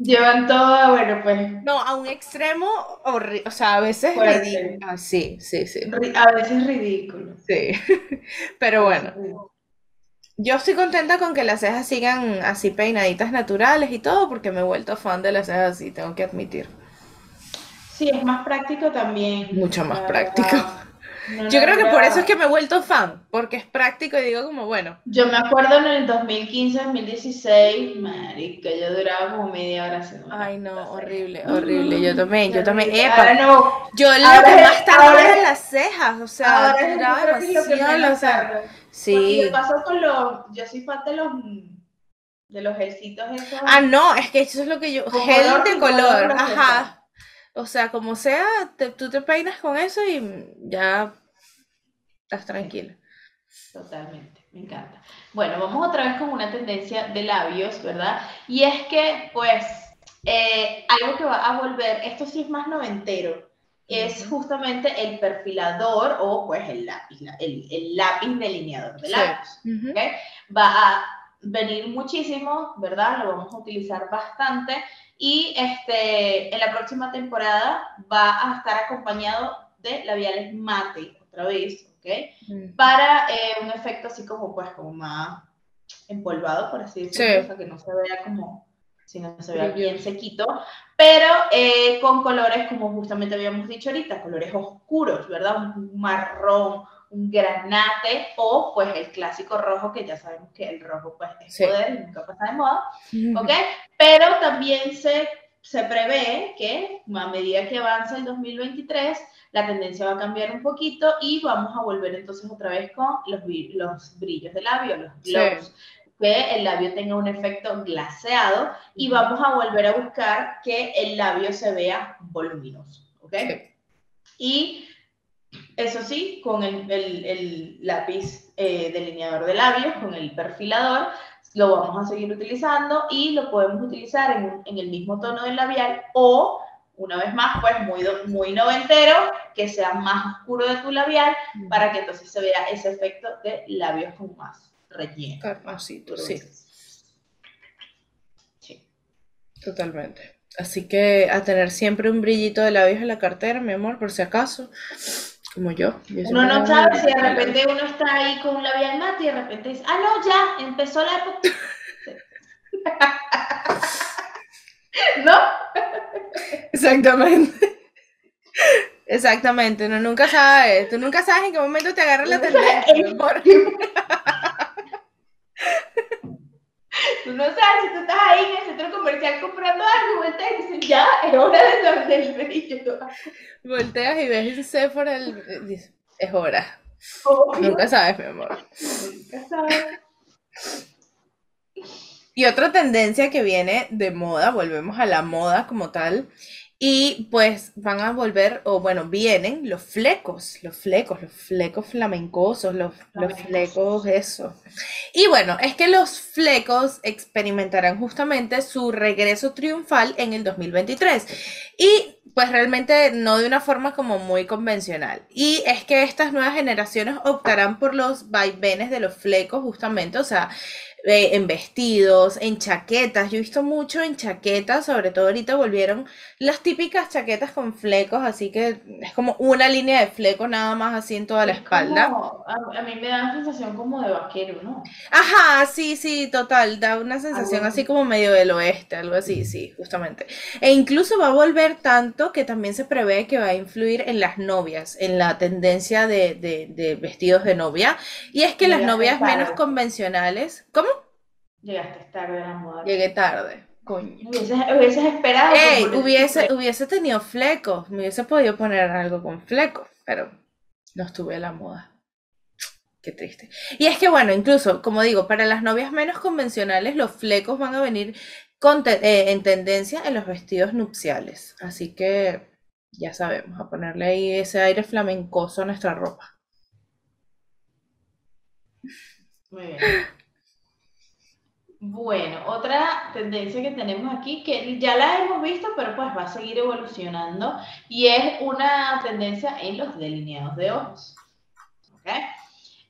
S2: Llevan todo, bueno, pues.
S1: No, a un extremo, o sea, a veces ridículo. Ah, sí, sí, sí.
S2: A veces ridículo.
S1: Sí, pero bueno. Yo estoy contenta con que las cejas sigan así peinaditas naturales y todo, porque me he vuelto fan de las cejas así, tengo que admitir.
S2: Sí, es más práctico también.
S1: Mucho más práctico. Yo creo que por eso es que me he vuelto fan, porque es práctico y digo como, bueno.
S2: Yo me acuerdo en el 2015, 2016, marica, yo duraba como media hora.
S1: Ay, no, horrible, horrible. Yo también, yo también. Epa, no. Yo lo que más tardaba eran las cejas, o sea, duraba demasiado, o sea. Sí.
S2: ¿Qué pasó con los, yo soy fan de los de los gelcitos esos.
S1: Ah, no, es que eso es lo que yo, gel de color, ajá. O sea, como sea, tú te peinas con eso y ya estás tranquila.
S2: Totalmente, me encanta. Bueno, vamos otra vez con una tendencia de labios, ¿verdad? Y es que, pues, eh, algo que va a volver, esto sí es más noventero, es justamente el perfilador o pues el lápiz, el, lápiz delineador de labios. Va a venir muchísimo, ¿verdad? Lo vamos a utilizar bastante y este, en la próxima temporada va a estar acompañado de labiales mate, otra vez, ¿ok? Para eh, un efecto así como, pues, como más empolvado, por así decirlo, o sea, que no se vea como, si no se vea bien sequito, pero eh, con colores, como justamente habíamos dicho ahorita, colores oscuros, ¿verdad? Un marrón, un granate o pues el clásico rojo, que ya sabemos que el rojo pues es poder y nunca pasa de moda, ¿ok? Pero también se, se prevé que a medida que avanza el 2023, la tendencia va a cambiar un poquito y vamos a volver entonces otra vez con los, los brillos del labio, los glows. que el labio tenga un efecto glaseado y vamos a volver a buscar que el labio se vea voluminoso, ¿ok? Y eso sí, con el, lápiz eh, delineador de labios, con el perfilador, lo vamos a seguir utilizando y lo podemos utilizar en, el mismo tono del labial o, una vez más, pues muy, muy noventero, que sea más oscuro de tu labial para que entonces se vea ese efecto de labios con más relleno.
S1: Carnosito, sí. Sí. Totalmente. Así que a tener siempre un brillito de labios en la cartera, mi amor, por si acaso. Como yo.
S2: uno no sabe si de repente uno está ahí con un labial mate y de repente dice, ah, no, ya, empezó la época. ¿No?
S1: Exactamente. Exactamente, uno nunca sabe, tú nunca sabes en qué momento te agarra la tendencia.
S2: Tú no sabes si tú estás ahí en el centro comercial comprando algo, volteas y dices, ya, es hora de darle el brillo.
S1: Volteas y ves ese Sephora, el, es hora. Nunca sabes, mi amor. Nunca sabes. Y otra tendencia que viene de moda, volvemos a la moda como tal, y pues van a volver, o bueno, vienen los flecos, los flecos, los flecos flamencosos, los, los flecos, eso. Y bueno, es que los flecos experimentarán justamente su regreso triunfal en el 2023. Y pues realmente no de una forma como muy convencional. Y es que estas nuevas generaciones optarán por los vaivenes de los flecos justamente, o sea, eh, en vestidos, en chaquetas. Yo he visto mucho en chaquetas, sobre todo ahorita volvieron las típicas chaquetas con flecos, así que es como una línea de flecos nada más así en toda la espalda.
S2: a, mí me da una sensación como de vaquero, ¿no?
S1: Ajá, sí, sí, total, da una sensación así como medio del oeste, algo así, sí, justamente. E incluso va a volver tanto que también se prevé que va a influir en las novias, en la tendencia de, de vestidos de novia. Y es que las novias menos convencionales, ¿cómo?
S2: Llegaste tarde a la moda.
S1: Llegué tarde. Coño.
S2: Hubieses, esperado.
S1: Ey, hubiese, hubiese tenido flecos. Me hubiese podido poner algo con flecos, pero no estuve a la moda. Qué triste. Y es que, bueno, incluso, como digo, para las novias menos convencionales, los flecos van a venir con eh, en tendencia en los vestidos nupciales. Así que ya sabemos, a ponerle ahí ese aire flamencoso a nuestra ropa.
S2: Muy bien. Bueno, otra tendencia que tenemos aquí, que ya la hemos visto, pero pues va a seguir evolucionando, y es una tendencia en los delineados de ojos.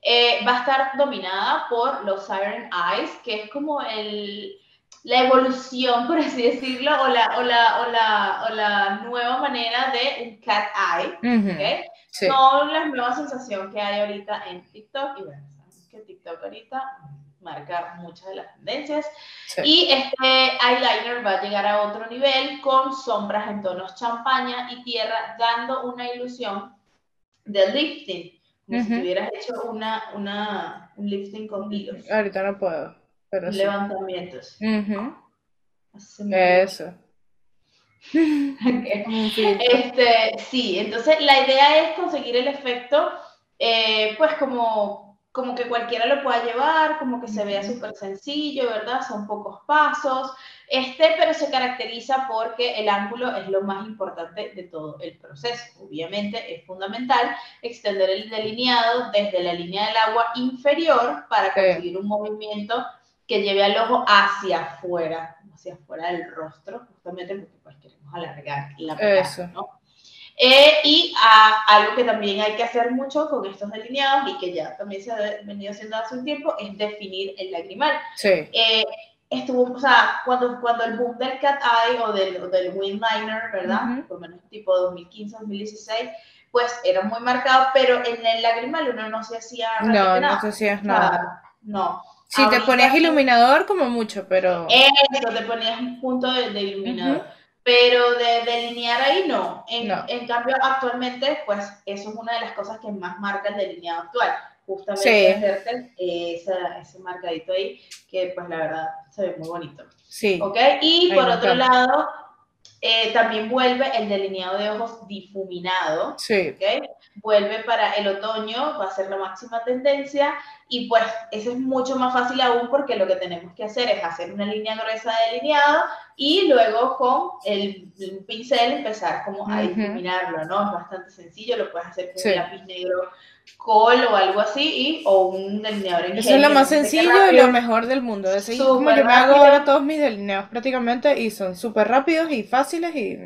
S2: Eh, va a estar dominada por los Siren Eyes, que es como el, la evolución, por así decirlo, o la, o la, o la, nueva manera de un cat eye. Son las nuevas sensaciones que hay ahorita en TikTok, y bueno, sabemos que TikTok ahorita marca muchas de las tendencias. Y este eyeliner va a llegar a otro nivel con sombras en tonos champaña y tierra, dando una ilusión de lifting, como si hubieras hecho una, una, un lifting con hilos.
S1: Ahorita no puedo, pero
S2: Levantamientos.
S1: Eso.
S2: este, sí, entonces la idea es conseguir el efecto, eh, pues como como que cualquiera lo pueda llevar, como que se vea súper sencillo, ¿verdad? Son pocos pasos, este, pero se caracteriza porque el ángulo es lo más importante de todo el proceso. Obviamente es fundamental extender el delineado desde la línea del agua inferior para conseguir un movimiento que lleve al ojo hacia afuera, hacia afuera del rostro, justamente porque pues queremos alargar la mirada, ¿no? Eh, y algo que también hay que hacer mucho con estos delineados y que ya también se ha venido haciendo hace un tiempo es definir el lagrimal.
S1: Sí.
S2: Eh, estuvo, o sea, cuando, cuando el boom del cat eye o del, del windliner, ¿verdad? Por lo menos tipo 2015, 2016, pues era muy marcado, pero en el lagrimal uno no se hacía
S1: no, nada. No, no se hacía nada.
S2: no.
S1: Si te ponías iluminador como mucho, pero...
S2: Eso, te ponías un punto de, iluminador pero de delinear ahí no. En, en, cambio, actualmente, pues eso es una de las cosas que más marca el delineado actual. Justamente hacerte ese marcadito ahí, que pues la verdad se ve muy bonito.
S1: Sí.
S2: ¿Ok? Y por otro lado, eh, también vuelve el delineado de ojos difuminado.
S1: Sí.
S2: ¿okay? Vuelve para el otoño, va a ser la máxima tendencia. Y pues eso es mucho más fácil aún porque lo que tenemos que hacer es hacer una línea gruesa de delineado y luego con el, pincel empezar como a difuminarlo, ¿no? Es bastante sencillo, lo puedes hacer con un lápiz negro col o algo así y, o un delineador en
S1: Eso es lo más sencillo y lo mejor del mundo. Es como yo me hago ahora todos mis delineados prácticamente y son súper rápidos y fáciles y...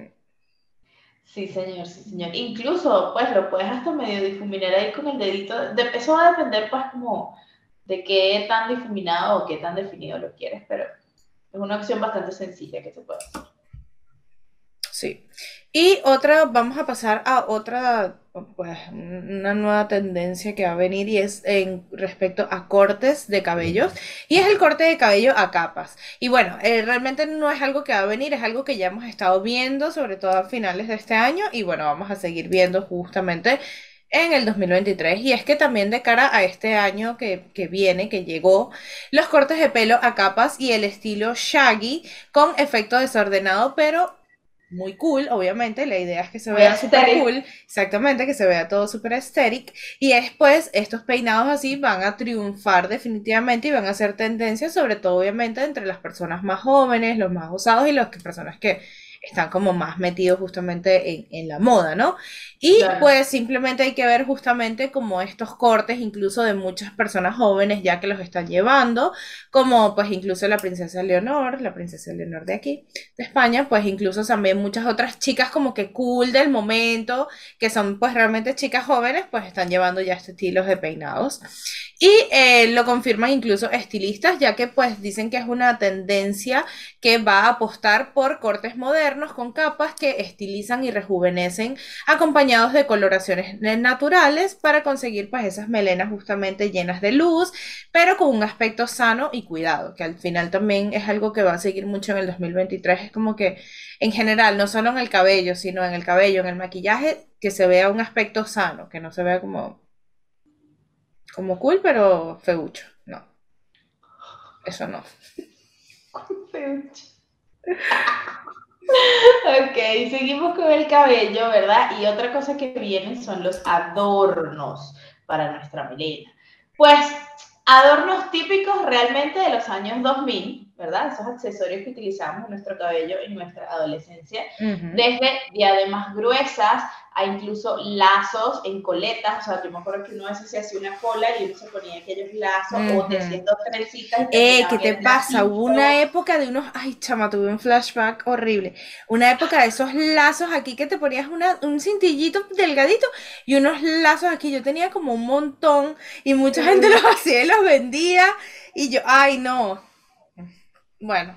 S2: Sí, señor, sí, señor. Incluso, pues, lo puedes hasta medio difuminar ahí con el dedito. De, eso va a depender, pues, como de qué tan difuminado o qué tan definido lo quieres, pero es una opción bastante sencilla que se puede hacer.
S1: Sí. Y otra, vamos a pasar a otra, pues, una nueva tendencia que va a venir y es en respecto a cortes de cabellos. Y es el corte de cabello a capas. Y bueno, eh, realmente no es algo que va a venir, es algo que ya hemos estado viendo, sobre todo a finales de este año. Y bueno, vamos a seguir viendo justamente en el 2023. Y es que también de cara a este año que, viene, que llegó, los cortes de pelo a capas y el estilo shaggy con efecto desordenado, pero muy cool, obviamente, la idea es que se vea súper cool, exactamente, que se vea todo súper estético, y después estos peinados así van a triunfar definitivamente y van a ser tendencia, sobre todo obviamente entre las personas más jóvenes, los más osados y las personas que están como más metidos justamente en, la moda, ¿no? Y pues simplemente hay que ver justamente como estos cortes, incluso de muchas personas jóvenes ya que los están llevando, como pues incluso la princesa Leonor, la princesa Leonor de aquí, de España, pues incluso también muchas otras chicas como que cool del momento, que son pues realmente chicas jóvenes, pues están llevando ya este estilo de peinados. Y eh, lo confirman incluso estilistas, ya que pues dicen que es una tendencia que va a apostar por cortes modernos con capas que estilizan y rejuvenecen, acompañados de coloraciones naturales para conseguir pues esas melenas justamente llenas de luz, pero con un aspecto sano y cuidado, que al final también es algo que va a seguir mucho en el 2023. Es como que en general, no solo en el cabello, sino en el cabello, en el maquillaje, que se vea un aspecto sano, que no se vea como como cool, pero feucho. No. Eso no.
S2: ok, seguimos con el cabello, ¿verdad? Y otra cosa que vienen son los adornos para nuestra melena. Pues adornos típicos realmente de los años 2000, ¿verdad? Esos accesorios que utilizamos en nuestro cabello en nuestra adolescencia, desde diademas gruesas a incluso lazos en coletas, o sea, yo me acuerdo que uno a veces se hacía una cola y uno se ponía aquellos lazos o te hacía dos trencitas.
S1: Eh, ¿qué te pasa? Hubo una época de unos, ay chama, tuve un flashback horrible, una época de esos lazos aquí que te ponías una, un cintillito delgadito y unos lazos aquí, yo tenía como un montón y mucha gente los hacía y los vendía. Y yo, ay no, bueno.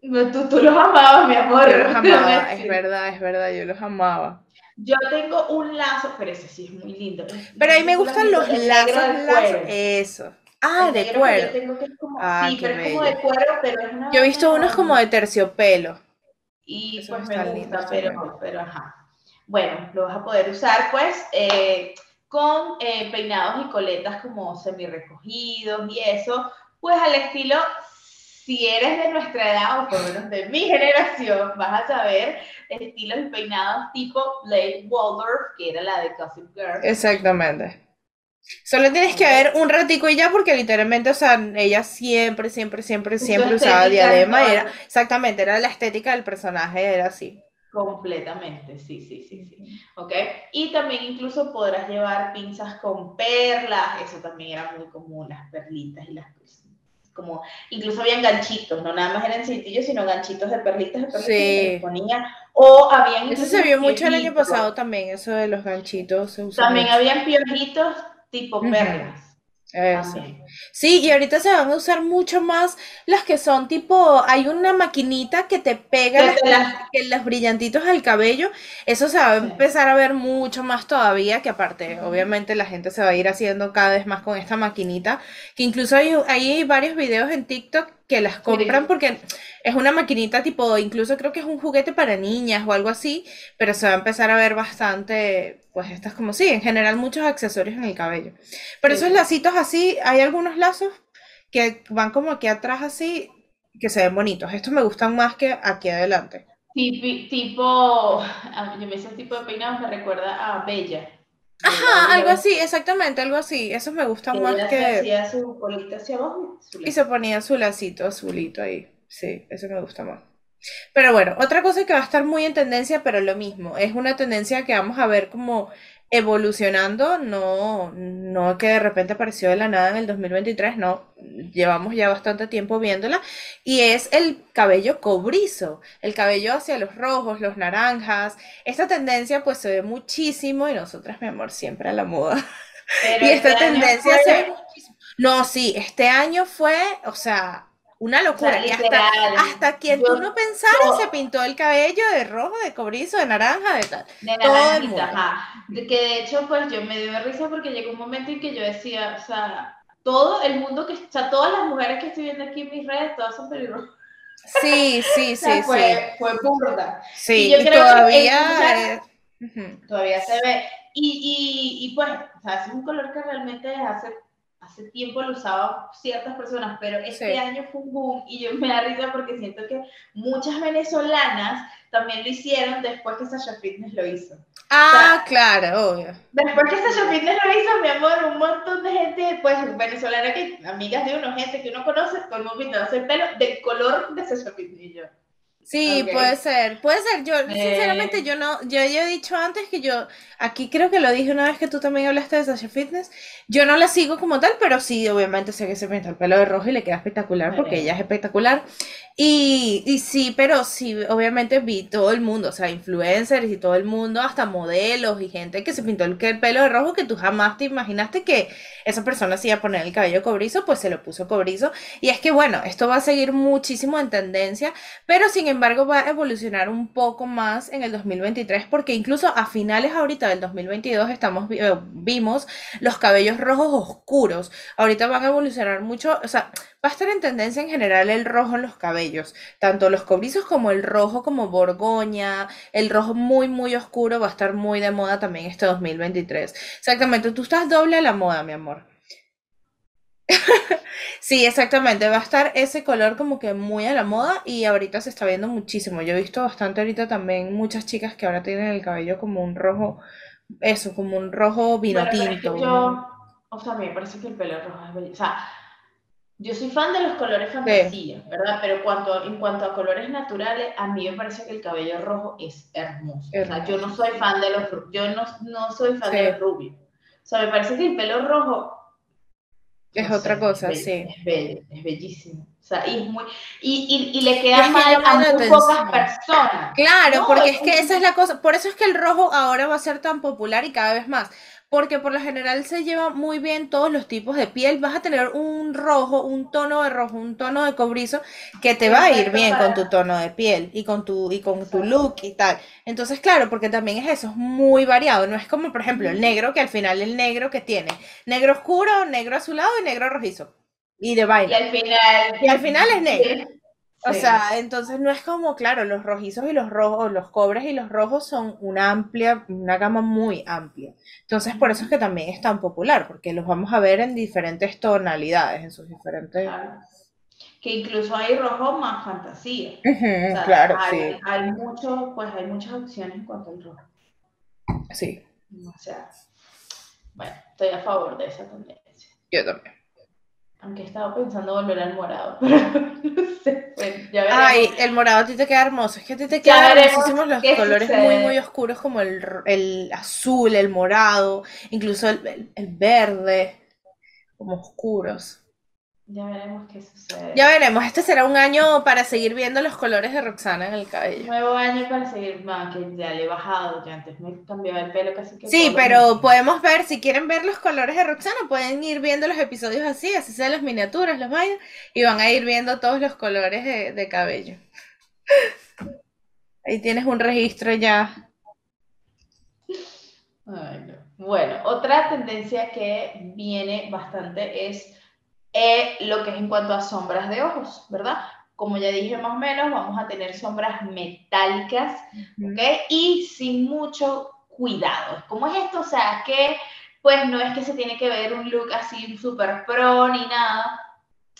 S2: tú, tú los amabas, mi amor.
S1: Yo los amaba, es verdad, es verdad, yo los amaba.
S2: Yo tengo un lazo, pero ese sí es muy lindo.
S1: Pero a mí me gustan los lazos, lazos. Eso. Ah, de cuero.
S2: ah, sí, pero es como de cuero, pero es una.
S1: Yo he visto unos como de terciopelo.
S2: Y pues me gusta, pero, pero ajá. Bueno, lo vas a poder usar pues eh, con eh, peinados y coletas como semi recogidos y eso, pues al estilo si eres de nuestra edad, o por lo menos de mi generación, vas a saber estilos y peinados tipo Blake Waldorf, que era la de Gossip Girl.
S1: Exactamente. Solo tienes que ver un ratico y ya, porque literalmente, o sea, ella siempre, siempre, siempre, siempre usaba diadema. Era, exactamente, era la estética del personaje, era así.
S2: Completamente, sí, sí, sí, sí. ¿Ok? Y también incluso podrás llevar pinzas con perlas, eso también era muy común, las perlitas y las como incluso habían ganchitos, no nada más eran cintillos, sino ganchitos de perlitas de perlitas que se ponía, o habían
S1: Eso se vio mucho el año pasado también, eso de los ganchitos. Se
S2: también habían piojitos tipo perlas.
S1: Sí, y ahorita se van a usar mucho más las que son tipo, hay una maquinita que te pega los brillantitos al cabello, eso se va a empezar a ver mucho más todavía, que aparte, obviamente la gente se va a ir haciendo cada vez más con esta maquinita, que incluso hay, hay varios videos en TikTok que las compran porque es una maquinita tipo, incluso creo que es un juguete para niñas o algo así, pero se va a empezar a ver bastante, pues estas como sí, en general muchos accesorios en el cabello. Pero esos lacitos así, hay algunos lazos que van como aquí atrás así, que se ven bonitos. Estos me gustan más que aquí adelante.
S2: Tipo, yo me ese tipo de peinado me recuerda a Bella.
S1: Ajá, algo así, exactamente, algo así. Esos me gustan más que...
S2: Hacía su colita hacia abajo.
S1: y se ponía su lacito azulito ahí. Sí, eso me gusta más. Pero bueno, otra cosa que va a estar muy en tendencia, pero lo mismo, es una tendencia que vamos a ver como evolucionando, no, no que de repente apareció de la nada en el 2023, no, llevamos ya bastante tiempo viéndola, y es el cabello cobrizo, el cabello hacia los rojos, los naranjas, esta tendencia pues se ve muchísimo y nosotras, mi amor, siempre a la moda. y esta este tendencia se ve muchísimo. No, sí, este año fue, o sea, una locura. y hasta, hasta quien tú no pensaras se pintó el cabello de rojo, de cobrizo, de naranja, de tal.
S2: De naranja, ajá. De que de hecho, pues yo me dio risa porque llegó un momento en que yo decía, o sea, todo el mundo que, o sea, todas las mujeres que estoy viendo aquí en mis redes, todas son pelirrojas.
S1: Sí, sí, sí,
S2: fue, sí. Fue burda.
S1: Sí, y, todavía.
S2: Todavía se ve. Y, y, y pues, o sea, es un color que realmente hace hace tiempo lo usaban ciertas personas, pero este año fue un boom y yo me da risa porque siento que muchas venezolanas también lo hicieron después que Sasha Fitness lo hizo.
S1: Ah, claro, obvio.
S2: Después que Sasha Fitness lo hizo, mi amor, un montón de gente, pues venezolana, que, amigas de uno, gente que uno conoce, todo el mundo pintándose el pelo del color de Sasha Fitness y yo.
S1: Sí, puede ser, puede ser. Yo, sinceramente, yo no, yo ya he dicho antes que yo, aquí creo que lo dije una vez que tú también hablaste de Sasha Fitness, yo no la sigo como tal, pero sí, obviamente sé que se pinta el pelo de rojo y le queda espectacular porque ella es espectacular. Y, y sí, pero sí, obviamente vi todo el mundo, o sea, influencers y todo el mundo, hasta modelos y gente que se pintó el, pelo de rojo que tú jamás te imaginaste que esa persona se iba a poner el cabello cobrizo, pues se lo puso cobrizo. Y es que bueno, esto va a seguir muchísimo en tendencia, pero sin embargo va a evolucionar un poco más en el 2023 porque incluso a finales ahorita del 2022 estamos, eh, vimos los cabellos rojos oscuros. Ahorita van a evolucionar mucho, o sea, Va a estar en tendencia en general el rojo en los cabellos, tanto los cobrizos como el rojo como borgoña, el rojo muy muy oscuro va a estar muy de moda también este 2023. Exactamente, tú estás doble a la moda, mi amor. sí, exactamente, va a estar ese color como que muy a la moda y ahorita se está viendo muchísimo. Yo he visto bastante ahorita también muchas chicas que ahora tienen el cabello como un rojo, eso, como un rojo vino tinto.
S2: yo, o sea, me parece que el pelo rojo es bello. O sea, yo soy fan de los colores fantasía, ¿verdad? Pero cuanto, en cuanto a colores naturales, a mí me parece que el cabello rojo es hermoso. O sea, yo no soy fan de los yo no, no soy fan de los rubios. O sea, me parece que el pelo rojo
S1: es otra cosa, sí.
S2: Es bello, es bellísimo. O sea, y, es muy, y, y, y le queda mal a muy pocas personas.
S1: Claro, porque es que esa es la cosa. Por eso es que el rojo ahora va a ser tan popular y cada vez más porque por lo general se lleva muy bien todos los tipos de piel. Vas a tener un rojo, un tono de rojo, un tono de cobrizo que te va a ir bien con tu tono de piel y con tu, y con tu look y tal. Entonces, claro, porque también es eso, es muy variado. No es como, por ejemplo, el negro, que al final el negro que tiene negro oscuro, negro azulado y negro rojizo. Y de baile.
S2: Y al final.
S1: Y al final es negro. O sea, entonces no es como, claro, los rojizos y los rojos, los cobres y los rojos son una amplia, una gama muy amplia. Entonces, por eso es que también es tan popular, porque los vamos a ver en diferentes tonalidades, en sus diferentes...
S2: Que incluso hay rojo más fantasía.
S1: claro,
S2: hay,
S1: sí.
S2: Hay, mucho, pues hay muchas opciones en cuanto al rojo.
S1: Sí.
S2: O sea, bueno, estoy a favor de esa tendencia.
S1: Yo también.
S2: Aunque estaba pensando volver al morado, pero no sé.
S1: Ay, el morado a ti te queda hermoso. Es que a ti te quedan hermosísimos los colores muy, muy oscuros como el, el, azul, el morado, incluso el, el verde, como oscuros.
S2: Ya veremos qué sucede.
S1: Ya veremos, este será un año para seguir viendo los colores de Roxana en el cabello.
S2: Nuevo año para seguir, más que ya le he bajado, ya antes me cambiaba el pelo casi que.
S1: Sí, pero podemos ver, si quieren ver los colores de Roxana, pueden ir viendo los episodios así, así sean las miniaturas, los vainas, y van a ir viendo todos los colores de, de cabello. Ahí tienes un registro ya.
S2: Ay, no. Bueno, otra tendencia que viene bastante es eh, lo que es en cuanto a sombras de ojos, ¿verdad? Como ya dije más o menos, vamos a tener sombras metálicas, ¿ok? Y sin mucho cuidado. ¿Cómo es esto? O sea, que pues no es que se tiene que ver un look así súper pro ni nada.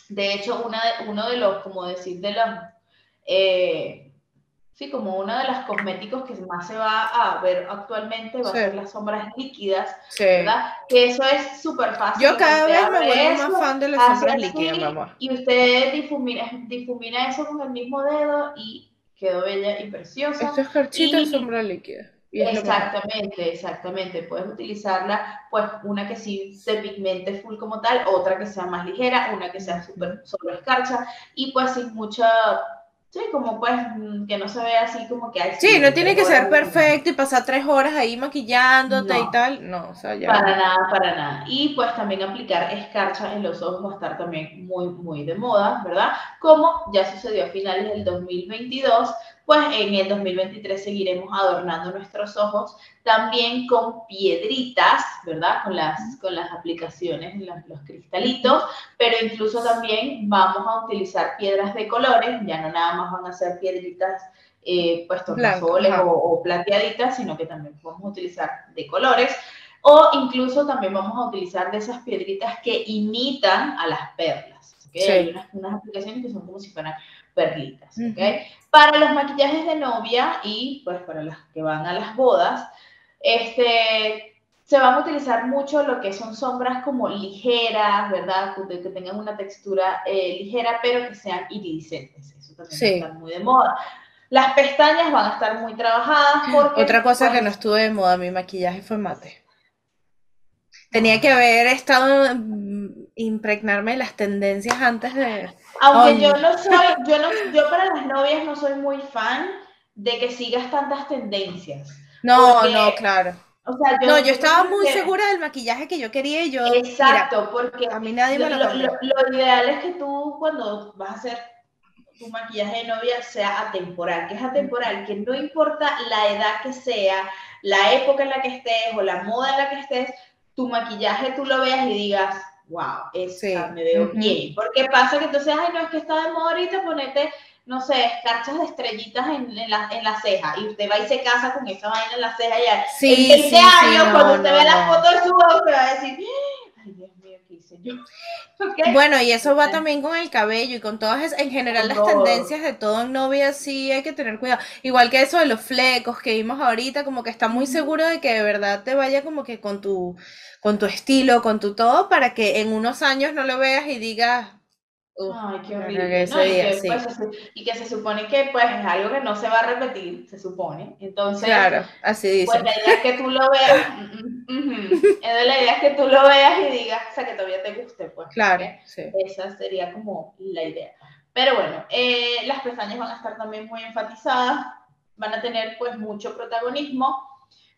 S2: De hecho, una uno de los, como decir, de los... Eh, Sí, como uno de los cosméticos que más se va a ver actualmente va a ser las sombras líquidas, ¿verdad? Que eso es súper fácil.
S1: Yo cada vez me vuelvo más fan de las sombras líquidas, mamá.
S2: Y usted difumina, difumina eso con el mismo dedo y quedó bella y preciosa.
S1: Esto es carchita de sombra líquida.
S2: Exactamente, exactamente. Puedes utilizarla, pues una que sí se pigmente full como tal, otra que sea más ligera, una que sea súper solo escarcha y pues sin mucha Sí, como pues mm, que no se vea así como que hay.
S1: Sí, no tiene que ser perfecto y pasar tres horas ahí maquillándote y tal. No, o sea, ya.
S2: Para nada, para nada. Y pues también aplicar escarcha en los ojos va a estar también muy, muy de moda, ¿verdad? Como ya sucedió a finales del 2022, pues en el 2023 seguiremos adornando nuestros ojos también con piedritas, ¿verdad? Con las, con las aplicaciones, los, cristalitos, pero incluso también vamos a utilizar piedras de colores, ya no nada más van a ser piedritas eh, pues tornasoles o, o plateaditas, sino que también podemos utilizar de colores. O incluso también vamos a utilizar de esas piedritas que imitan a las perlas. Hay unas, unas, aplicaciones que son como si fueran perlitas. ¿okay? Para los maquillajes de novia y pues para las que van a las bodas, este, se van a utilizar mucho lo que son sombras como ligeras, ¿verdad? Que, tengan una textura eh, ligera, pero que sean iridiscentes. Eso también está muy de moda. Las pestañas van a estar muy trabajadas porque...
S1: Otra cosa que pues, no estuve de moda, mi maquillaje fue mate. Tenía que haber estado impregnarme las tendencias antes de.
S2: Aunque yo no soy, yo no, yo para las novias no soy muy fan de que sigas tantas tendencias.
S1: No, no, claro. O sea, yo no, yo estaba muy segura del maquillaje que yo quería y yo.
S2: Exacto, porque
S1: a mí nadie me lo,
S2: lo, lo, ideal es que tú cuando vas a hacer tu maquillaje de novia sea atemporal. que es atemporal? Que no importa la edad que sea, la época en la que estés o la moda en la que estés, tu maquillaje tú lo veas y digas, wow, esa me veo bien. Porque pasa que entonces, ay, no, es que está de moda ahorita ponerte, no sé, escarchas de estrellitas en, en, la, en la ceja y usted va y se casa con esa vaina en la ceja ya.
S1: Sí,
S2: en 20 años, cuando usted ve la foto de su ojo, se va a decir, ay, Dios mío, ¿qué hice yo?
S1: Bueno, y eso va también con el cabello y con todas, en general, las tendencias de todo en novia, sí hay que tener cuidado. Igual que eso de los flecos que vimos ahorita, como que está muy seguro de que de verdad te vaya como que con tu, con tu estilo, con tu todo, para que en unos años no lo veas y digas,
S2: Ay, qué horrible. No, y, que, pues, y, que, se supone que pues es algo que no se va a repetir, se supone. Entonces,
S1: claro, así dice.
S2: Pues la idea es que tú lo veas, la idea es que tú lo veas y digas, o sea, que todavía te guste, pues.
S1: Claro, sí.
S2: Esa sería como la idea. Pero bueno, eh, las pestañas van a estar también muy enfatizadas, van a tener pues mucho protagonismo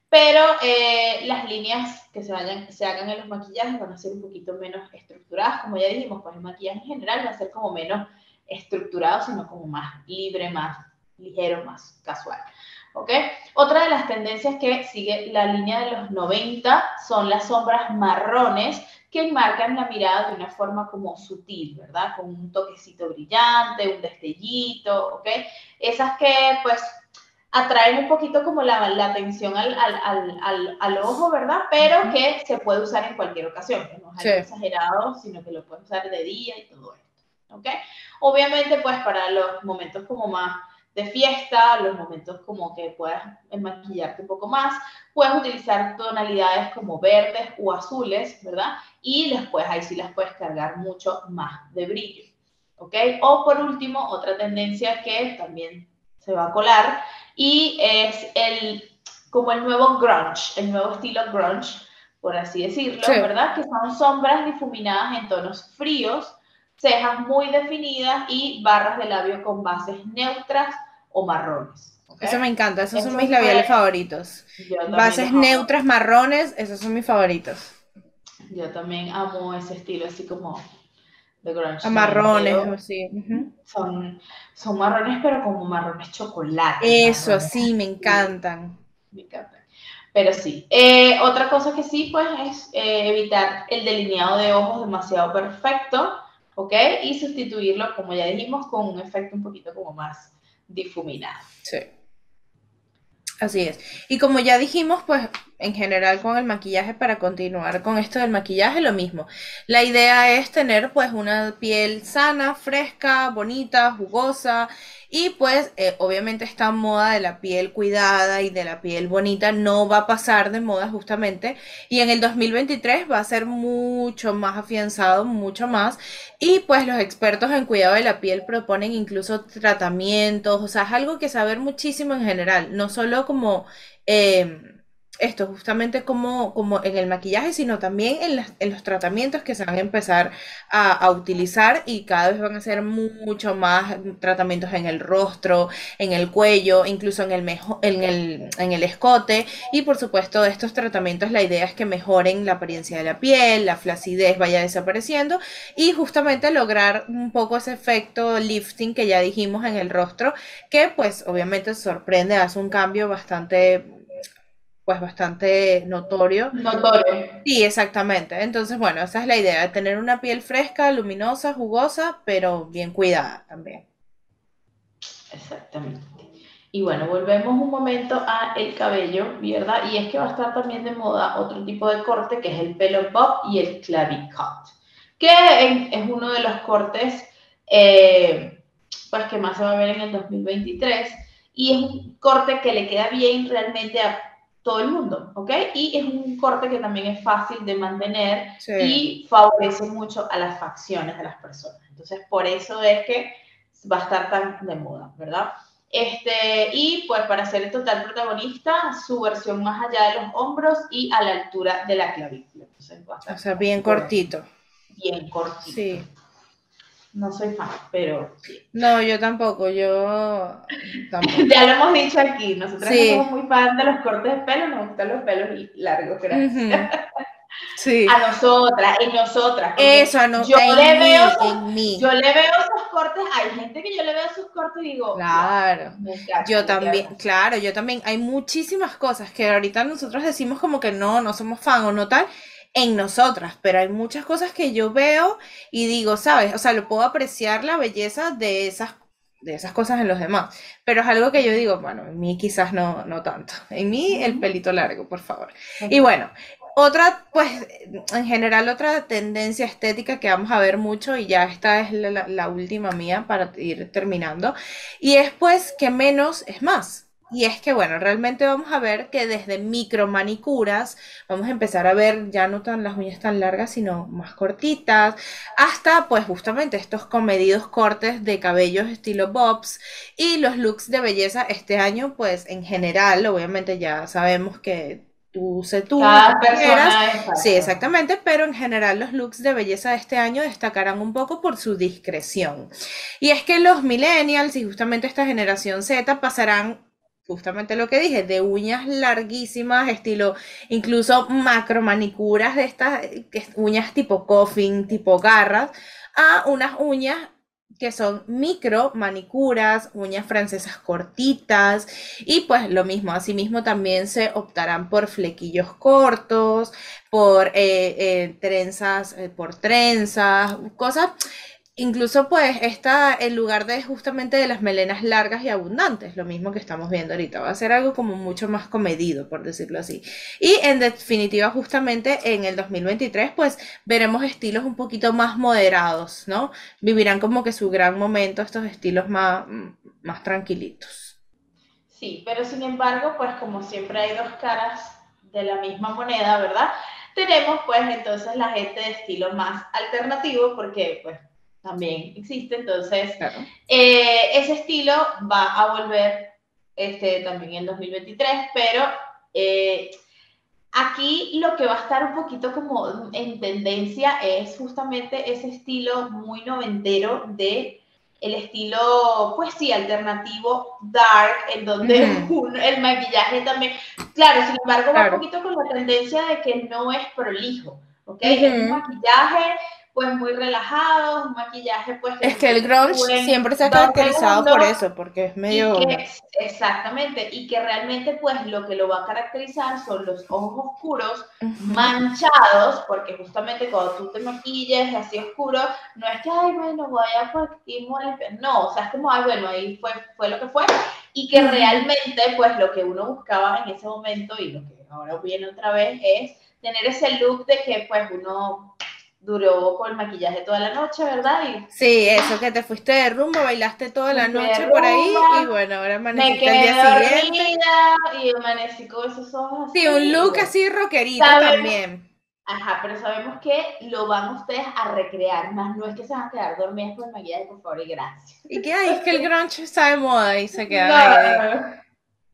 S2: pero eh, las líneas que se, vayan, se hagan en los maquillajes van a ser un poquito menos estructuradas, como ya dijimos, pues el maquillaje en general va a ser como menos estructurado, sino como más libre, más ligero, más casual. Otra de las tendencias que sigue la línea de los 90 son las sombras marrones que marcan la mirada de una forma como sutil, ¿verdad? Con un toquecito brillante, un destellito, ¿ok? Esas que pues atraen un poquito como la, la atención al, al, al, al, ojo, ¿verdad? Pero que se puede usar en cualquier ocasión, que no es algo exagerado, sino que lo puedes usar de día y todo esto, ¿ok? Obviamente, pues para los momentos como más de fiesta, los momentos como que puedas maquillarte un poco más, puedes utilizar tonalidades como verdes o azules, ¿verdad? Y después ahí sí las puedes cargar mucho más de brillo, ¿ok? O por último, otra tendencia que también se va a colar y es el, como el nuevo grunge, el nuevo estilo grunge, por así decirlo, ¿verdad? Que son sombras difuminadas en tonos fríos, cejas muy definidas y barras de labio con bases neutras o marrones.
S1: Eso me encanta, esos son mis labiales favoritos. Bases neutras, marrones, esos son mis favoritos.
S2: Yo también amo ese estilo, así como de grunge.
S1: marrones, sí.
S2: son, son marrones, pero como marrones chocolate.
S1: Eso, sí, me encantan.
S2: Me encantan. Pero sí. Eh, otra cosa que sí, pues, es eh, evitar el delineado de ojos demasiado perfecto, ¿ok? Y sustituirlo, como ya dijimos, con un efecto un poquito como más difuminado.
S1: Sí. Así es. Y como ya dijimos, pues en general con el maquillaje, para continuar con esto del maquillaje, lo mismo. La idea es tener pues una piel sana, fresca, bonita, jugosa y pues eh, obviamente esta moda de la piel cuidada y de la piel bonita no va a pasar de moda justamente. Y en el 2023 va a ser mucho más afianzado, mucho más. Y pues los expertos en cuidado de la piel proponen incluso tratamientos, o sea, es algo que saber muchísimo en general, no solo como... Eh, esto justamente como, como en el maquillaje, sino también en, los tratamientos que se van a empezar a, utilizar y cada vez van a ser mucho más tratamientos en el rostro, en el cuello, incluso en el, en el, en el escote. Y por supuesto, estos tratamientos la idea es que mejoren la apariencia de la piel, la flacidez vaya desapareciendo y justamente lograr un poco ese efecto lifting que ya dijimos en el rostro, que pues obviamente sorprende, hace un cambio bastante pues bastante notorio.
S2: Notorio.
S1: Sí, exactamente. Entonces, bueno, esa es la idea, tener una piel fresca, luminosa, jugosa, pero bien cuidada también.
S2: Exactamente. Y bueno, volvemos un momento a el cabello, ¿verdad? Y es que va a estar también de moda otro tipo de corte que es el pelo bob y el clavicut, que es uno de los cortes eh, pues que más se va a ver en el 2023 y es un corte que le queda bien realmente a todo el mundo, ¿ok? Y es un corte que también es fácil de mantener y favorece mucho a las facciones de las personas. Entonces, por eso es que va a estar tan de moda, ¿verdad? Este, y pues para ser el total protagonista, su versión más allá de los hombros y a la altura de la clavícula.
S1: o sea, bien cortito.
S2: Bien cortito. Sí. No soy fan, pero
S1: No, yo tampoco, yo
S2: tampoco. ya lo hemos dicho aquí, nosotros somos muy fan de los cortes de pelo, nos gustan los pelos largos, gracias. Sí. A nosotras, en nosotras.
S1: Eso, a nosotras.
S2: Yo le veo, en mí. Yo le veo esos cortes, hay gente que yo le veo esos cortes y digo,
S1: claro. yo también, claro, yo también. Hay muchísimas cosas que ahorita nosotros decimos como que no, no somos fan o no tal, en nosotras, pero hay muchas cosas que yo veo y digo, ¿sabes? O sea, lo puedo apreciar la belleza de esas de esas cosas en los demás, pero es algo que yo digo, bueno, en mí quizás no, no tanto, en mí el pelito largo, por favor. Y bueno, otra, pues, en general, otra tendencia estética que vamos a ver mucho, y ya esta es la, la última mía para ir terminando, y es pues que menos es más. Y es que, bueno, realmente vamos a ver que desde micromanicuras vamos a empezar a ver ya no tan las uñas tan largas, sino más cortitas, hasta pues justamente estos comedidos cortes de cabellos estilo bobs y los looks de belleza este año, pues en general, obviamente ya sabemos que tú sé tú. sí, exactamente, pero en general los looks de belleza de este año destacarán un poco por su discreción. Y es que los millennials y justamente esta generación Z pasarán justamente lo que dije, de uñas larguísimas, estilo incluso macro manicuras de estas uñas tipo coffin, tipo garras, a unas uñas que son micro manicuras, uñas francesas cortitas y pues lo mismo, asimismo también se optarán por flequillos cortos, por eh, eh, trenzas, eh, por trenzas, cosas Incluso pues está en lugar de justamente de las melenas largas y abundantes, lo mismo que estamos viendo ahorita, va a ser algo como mucho más comedido, por decirlo así. Y en definitiva justamente en el 2023 pues veremos estilos un poquito más moderados, ¿no? Vivirán como que su gran momento estos estilos más, más tranquilitos.
S2: Sí, pero sin embargo pues como siempre hay dos caras de la misma moneda, ¿verdad? Tenemos pues entonces la gente de estilo más alternativo porque pues también existe. Entonces, eh, ese estilo va a volver este, también en 2023, pero eh, aquí lo que va a estar un poquito como en tendencia es justamente ese estilo muy noventero de el estilo, pues sí, alternativo, dark, en donde el maquillaje también, claro, sin embargo, va un poquito con la tendencia de que no es prolijo, ¿ok? Es un maquillaje pues muy relajados, un maquillaje pues...
S1: Es que el grunge siempre se ha caracterizado por eso, porque es medio...
S2: exactamente, y que realmente pues lo que lo va a caracterizar son los ojos oscuros, manchados, porque justamente cuando tú te maquilles así oscuro, no es que, ay, bueno, voy a partir no, o sea, es como, ay, bueno, ahí fue, fue lo que fue, y que realmente pues lo que uno buscaba en ese momento y lo que ahora viene otra vez es tener ese look de que pues uno duró con el maquillaje toda la noche, ¿verdad? Y,
S1: sí, eso que te fuiste de rumbo, bailaste toda la noche por ahí y bueno, ahora amaneciste el día siguiente.
S2: Y amanecí con esos ojos.
S1: Sí, un look así rockerito también.
S2: Ajá, pero sabemos que lo van ustedes a recrear, más no es que se van a quedar dormidas con el maquillaje, por favor, y gracias.
S1: Y que ay, es que el grunge está de moda y se queda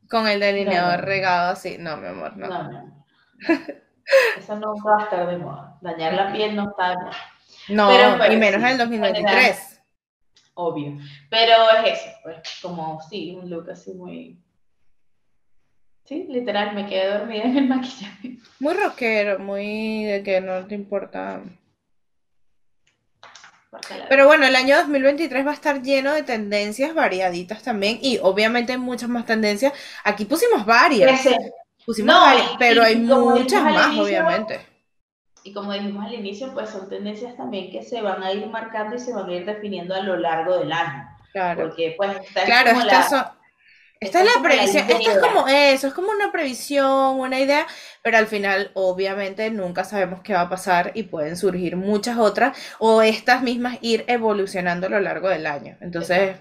S1: con el delineador regado así. No, mi amor, no. No, no.
S2: Eso no va a estar de moda. Dañar la piel no está de moda.
S1: No, y pues, menos en el 2023.
S2: obvio. Pero es eso, pues, como sí, un look así muy. Sí, literal, me quedé dormida en el maquillaje.
S1: Muy rockero, muy de que no te importa. Pero bueno, el año 2023 va a estar lleno de tendencias variaditas también y obviamente muchas más tendencias. Aquí pusimos varias no, pero hay muchas más, obviamente.
S2: Y como dijimos al inicio, pues son tendencias también que se van a ir marcando y se van a ir definiendo a lo largo del año. Claro. Porque, pues,
S1: claro, esta es la previsión, esto es como eso, es como una previsión, una idea, pero al final obviamente nunca sabemos qué va a pasar y pueden surgir muchas otras o estas mismas ir evolucionando a lo largo del año. Entonces,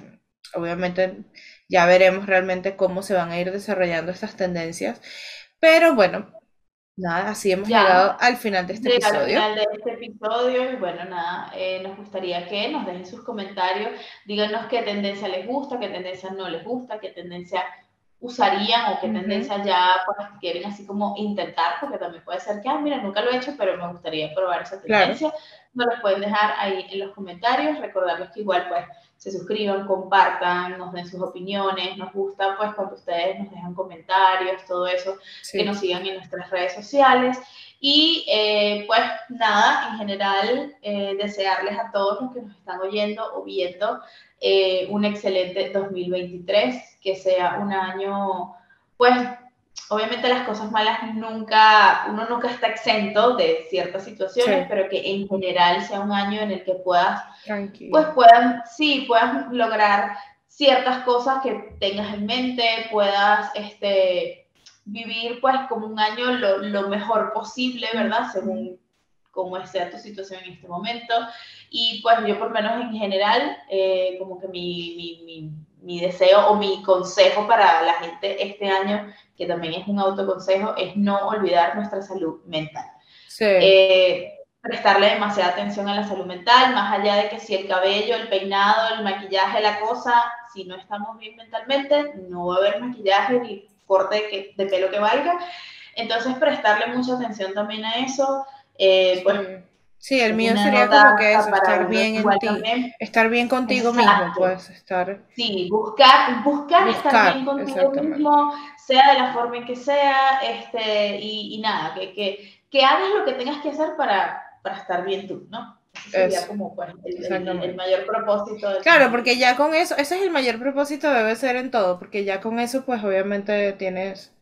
S1: obviamente ya veremos realmente cómo se van a ir desarrollando estas tendencias. Pero bueno, nada, así hemos llegado al final de este episodio. Al
S2: final de este episodio, y bueno, nada, eh, nos gustaría que nos dejen sus comentarios, díganos qué tendencia les gusta, qué tendencia no les gusta, qué tendencia usarían o qué tendencia ya pues, quieren así como intentar, porque también puede ser que, ah, mira, nunca lo he hecho, pero me gustaría probar esa tendencia. Nos los pueden dejar ahí en los comentarios, recordarles que igual pues se suscriban, compartan, nos den sus opiniones, nos gusta pues cuando ustedes nos dejan comentarios, todo eso, que nos sigan en nuestras redes sociales. Y eh, pues nada, en general, eh, desearles a todos los que nos están oyendo o viendo eh, un excelente 2023, que sea un año, pues obviamente las cosas malas nunca, uno nunca está exento de ciertas situaciones, pero que en general sea un año en el que puedas, pues puedan, sí, puedas lograr ciertas cosas que tengas en mente, puedas, este, vivir pues como un año lo, lo mejor posible, ¿verdad? Según cómo sea tu situación en este momento. Y pues yo por lo menos en general, eh, como que mi, mi, mi, deseo o mi consejo para la gente este año, que también es un autoconsejo, es no olvidar nuestra salud mental. Sí. Eh, prestarle demasiada atención a la salud mental, más allá de que si el cabello, el peinado, el maquillaje, la cosa, si no estamos bien mentalmente, no va a haber maquillaje ni corte de pelo que valga. Entonces, prestarle mucha atención también a eso, eh, pues
S1: Sí, el mío sería como que eso, estar bien en ti, estar bien contigo mismo, pues, estar...
S2: Sí, buscar, buscar, estar bien contigo mismo, sea de la forma en que sea, este, y, nada, que, que, que, hagas lo que tengas que hacer para, para estar bien tú, ¿no? Ese sería como pues, el, mayor propósito.
S1: claro, porque ya con eso, ese es el mayor propósito, debe ser en todo, porque ya con eso, pues obviamente tienes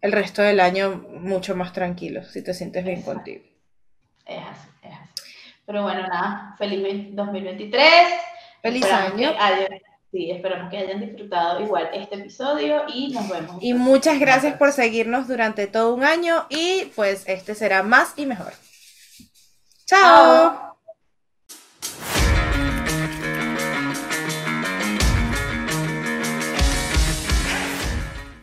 S1: el resto del año mucho más tranquilo, si te sientes bien contigo.
S2: Es así. Pero bueno, nada, feliz 2023.
S1: Feliz año.
S2: sí, esperamos que hayan disfrutado igual este episodio y nos vemos.
S1: Y muchas gracias por seguirnos durante todo un año y pues este será más y mejor. Chao.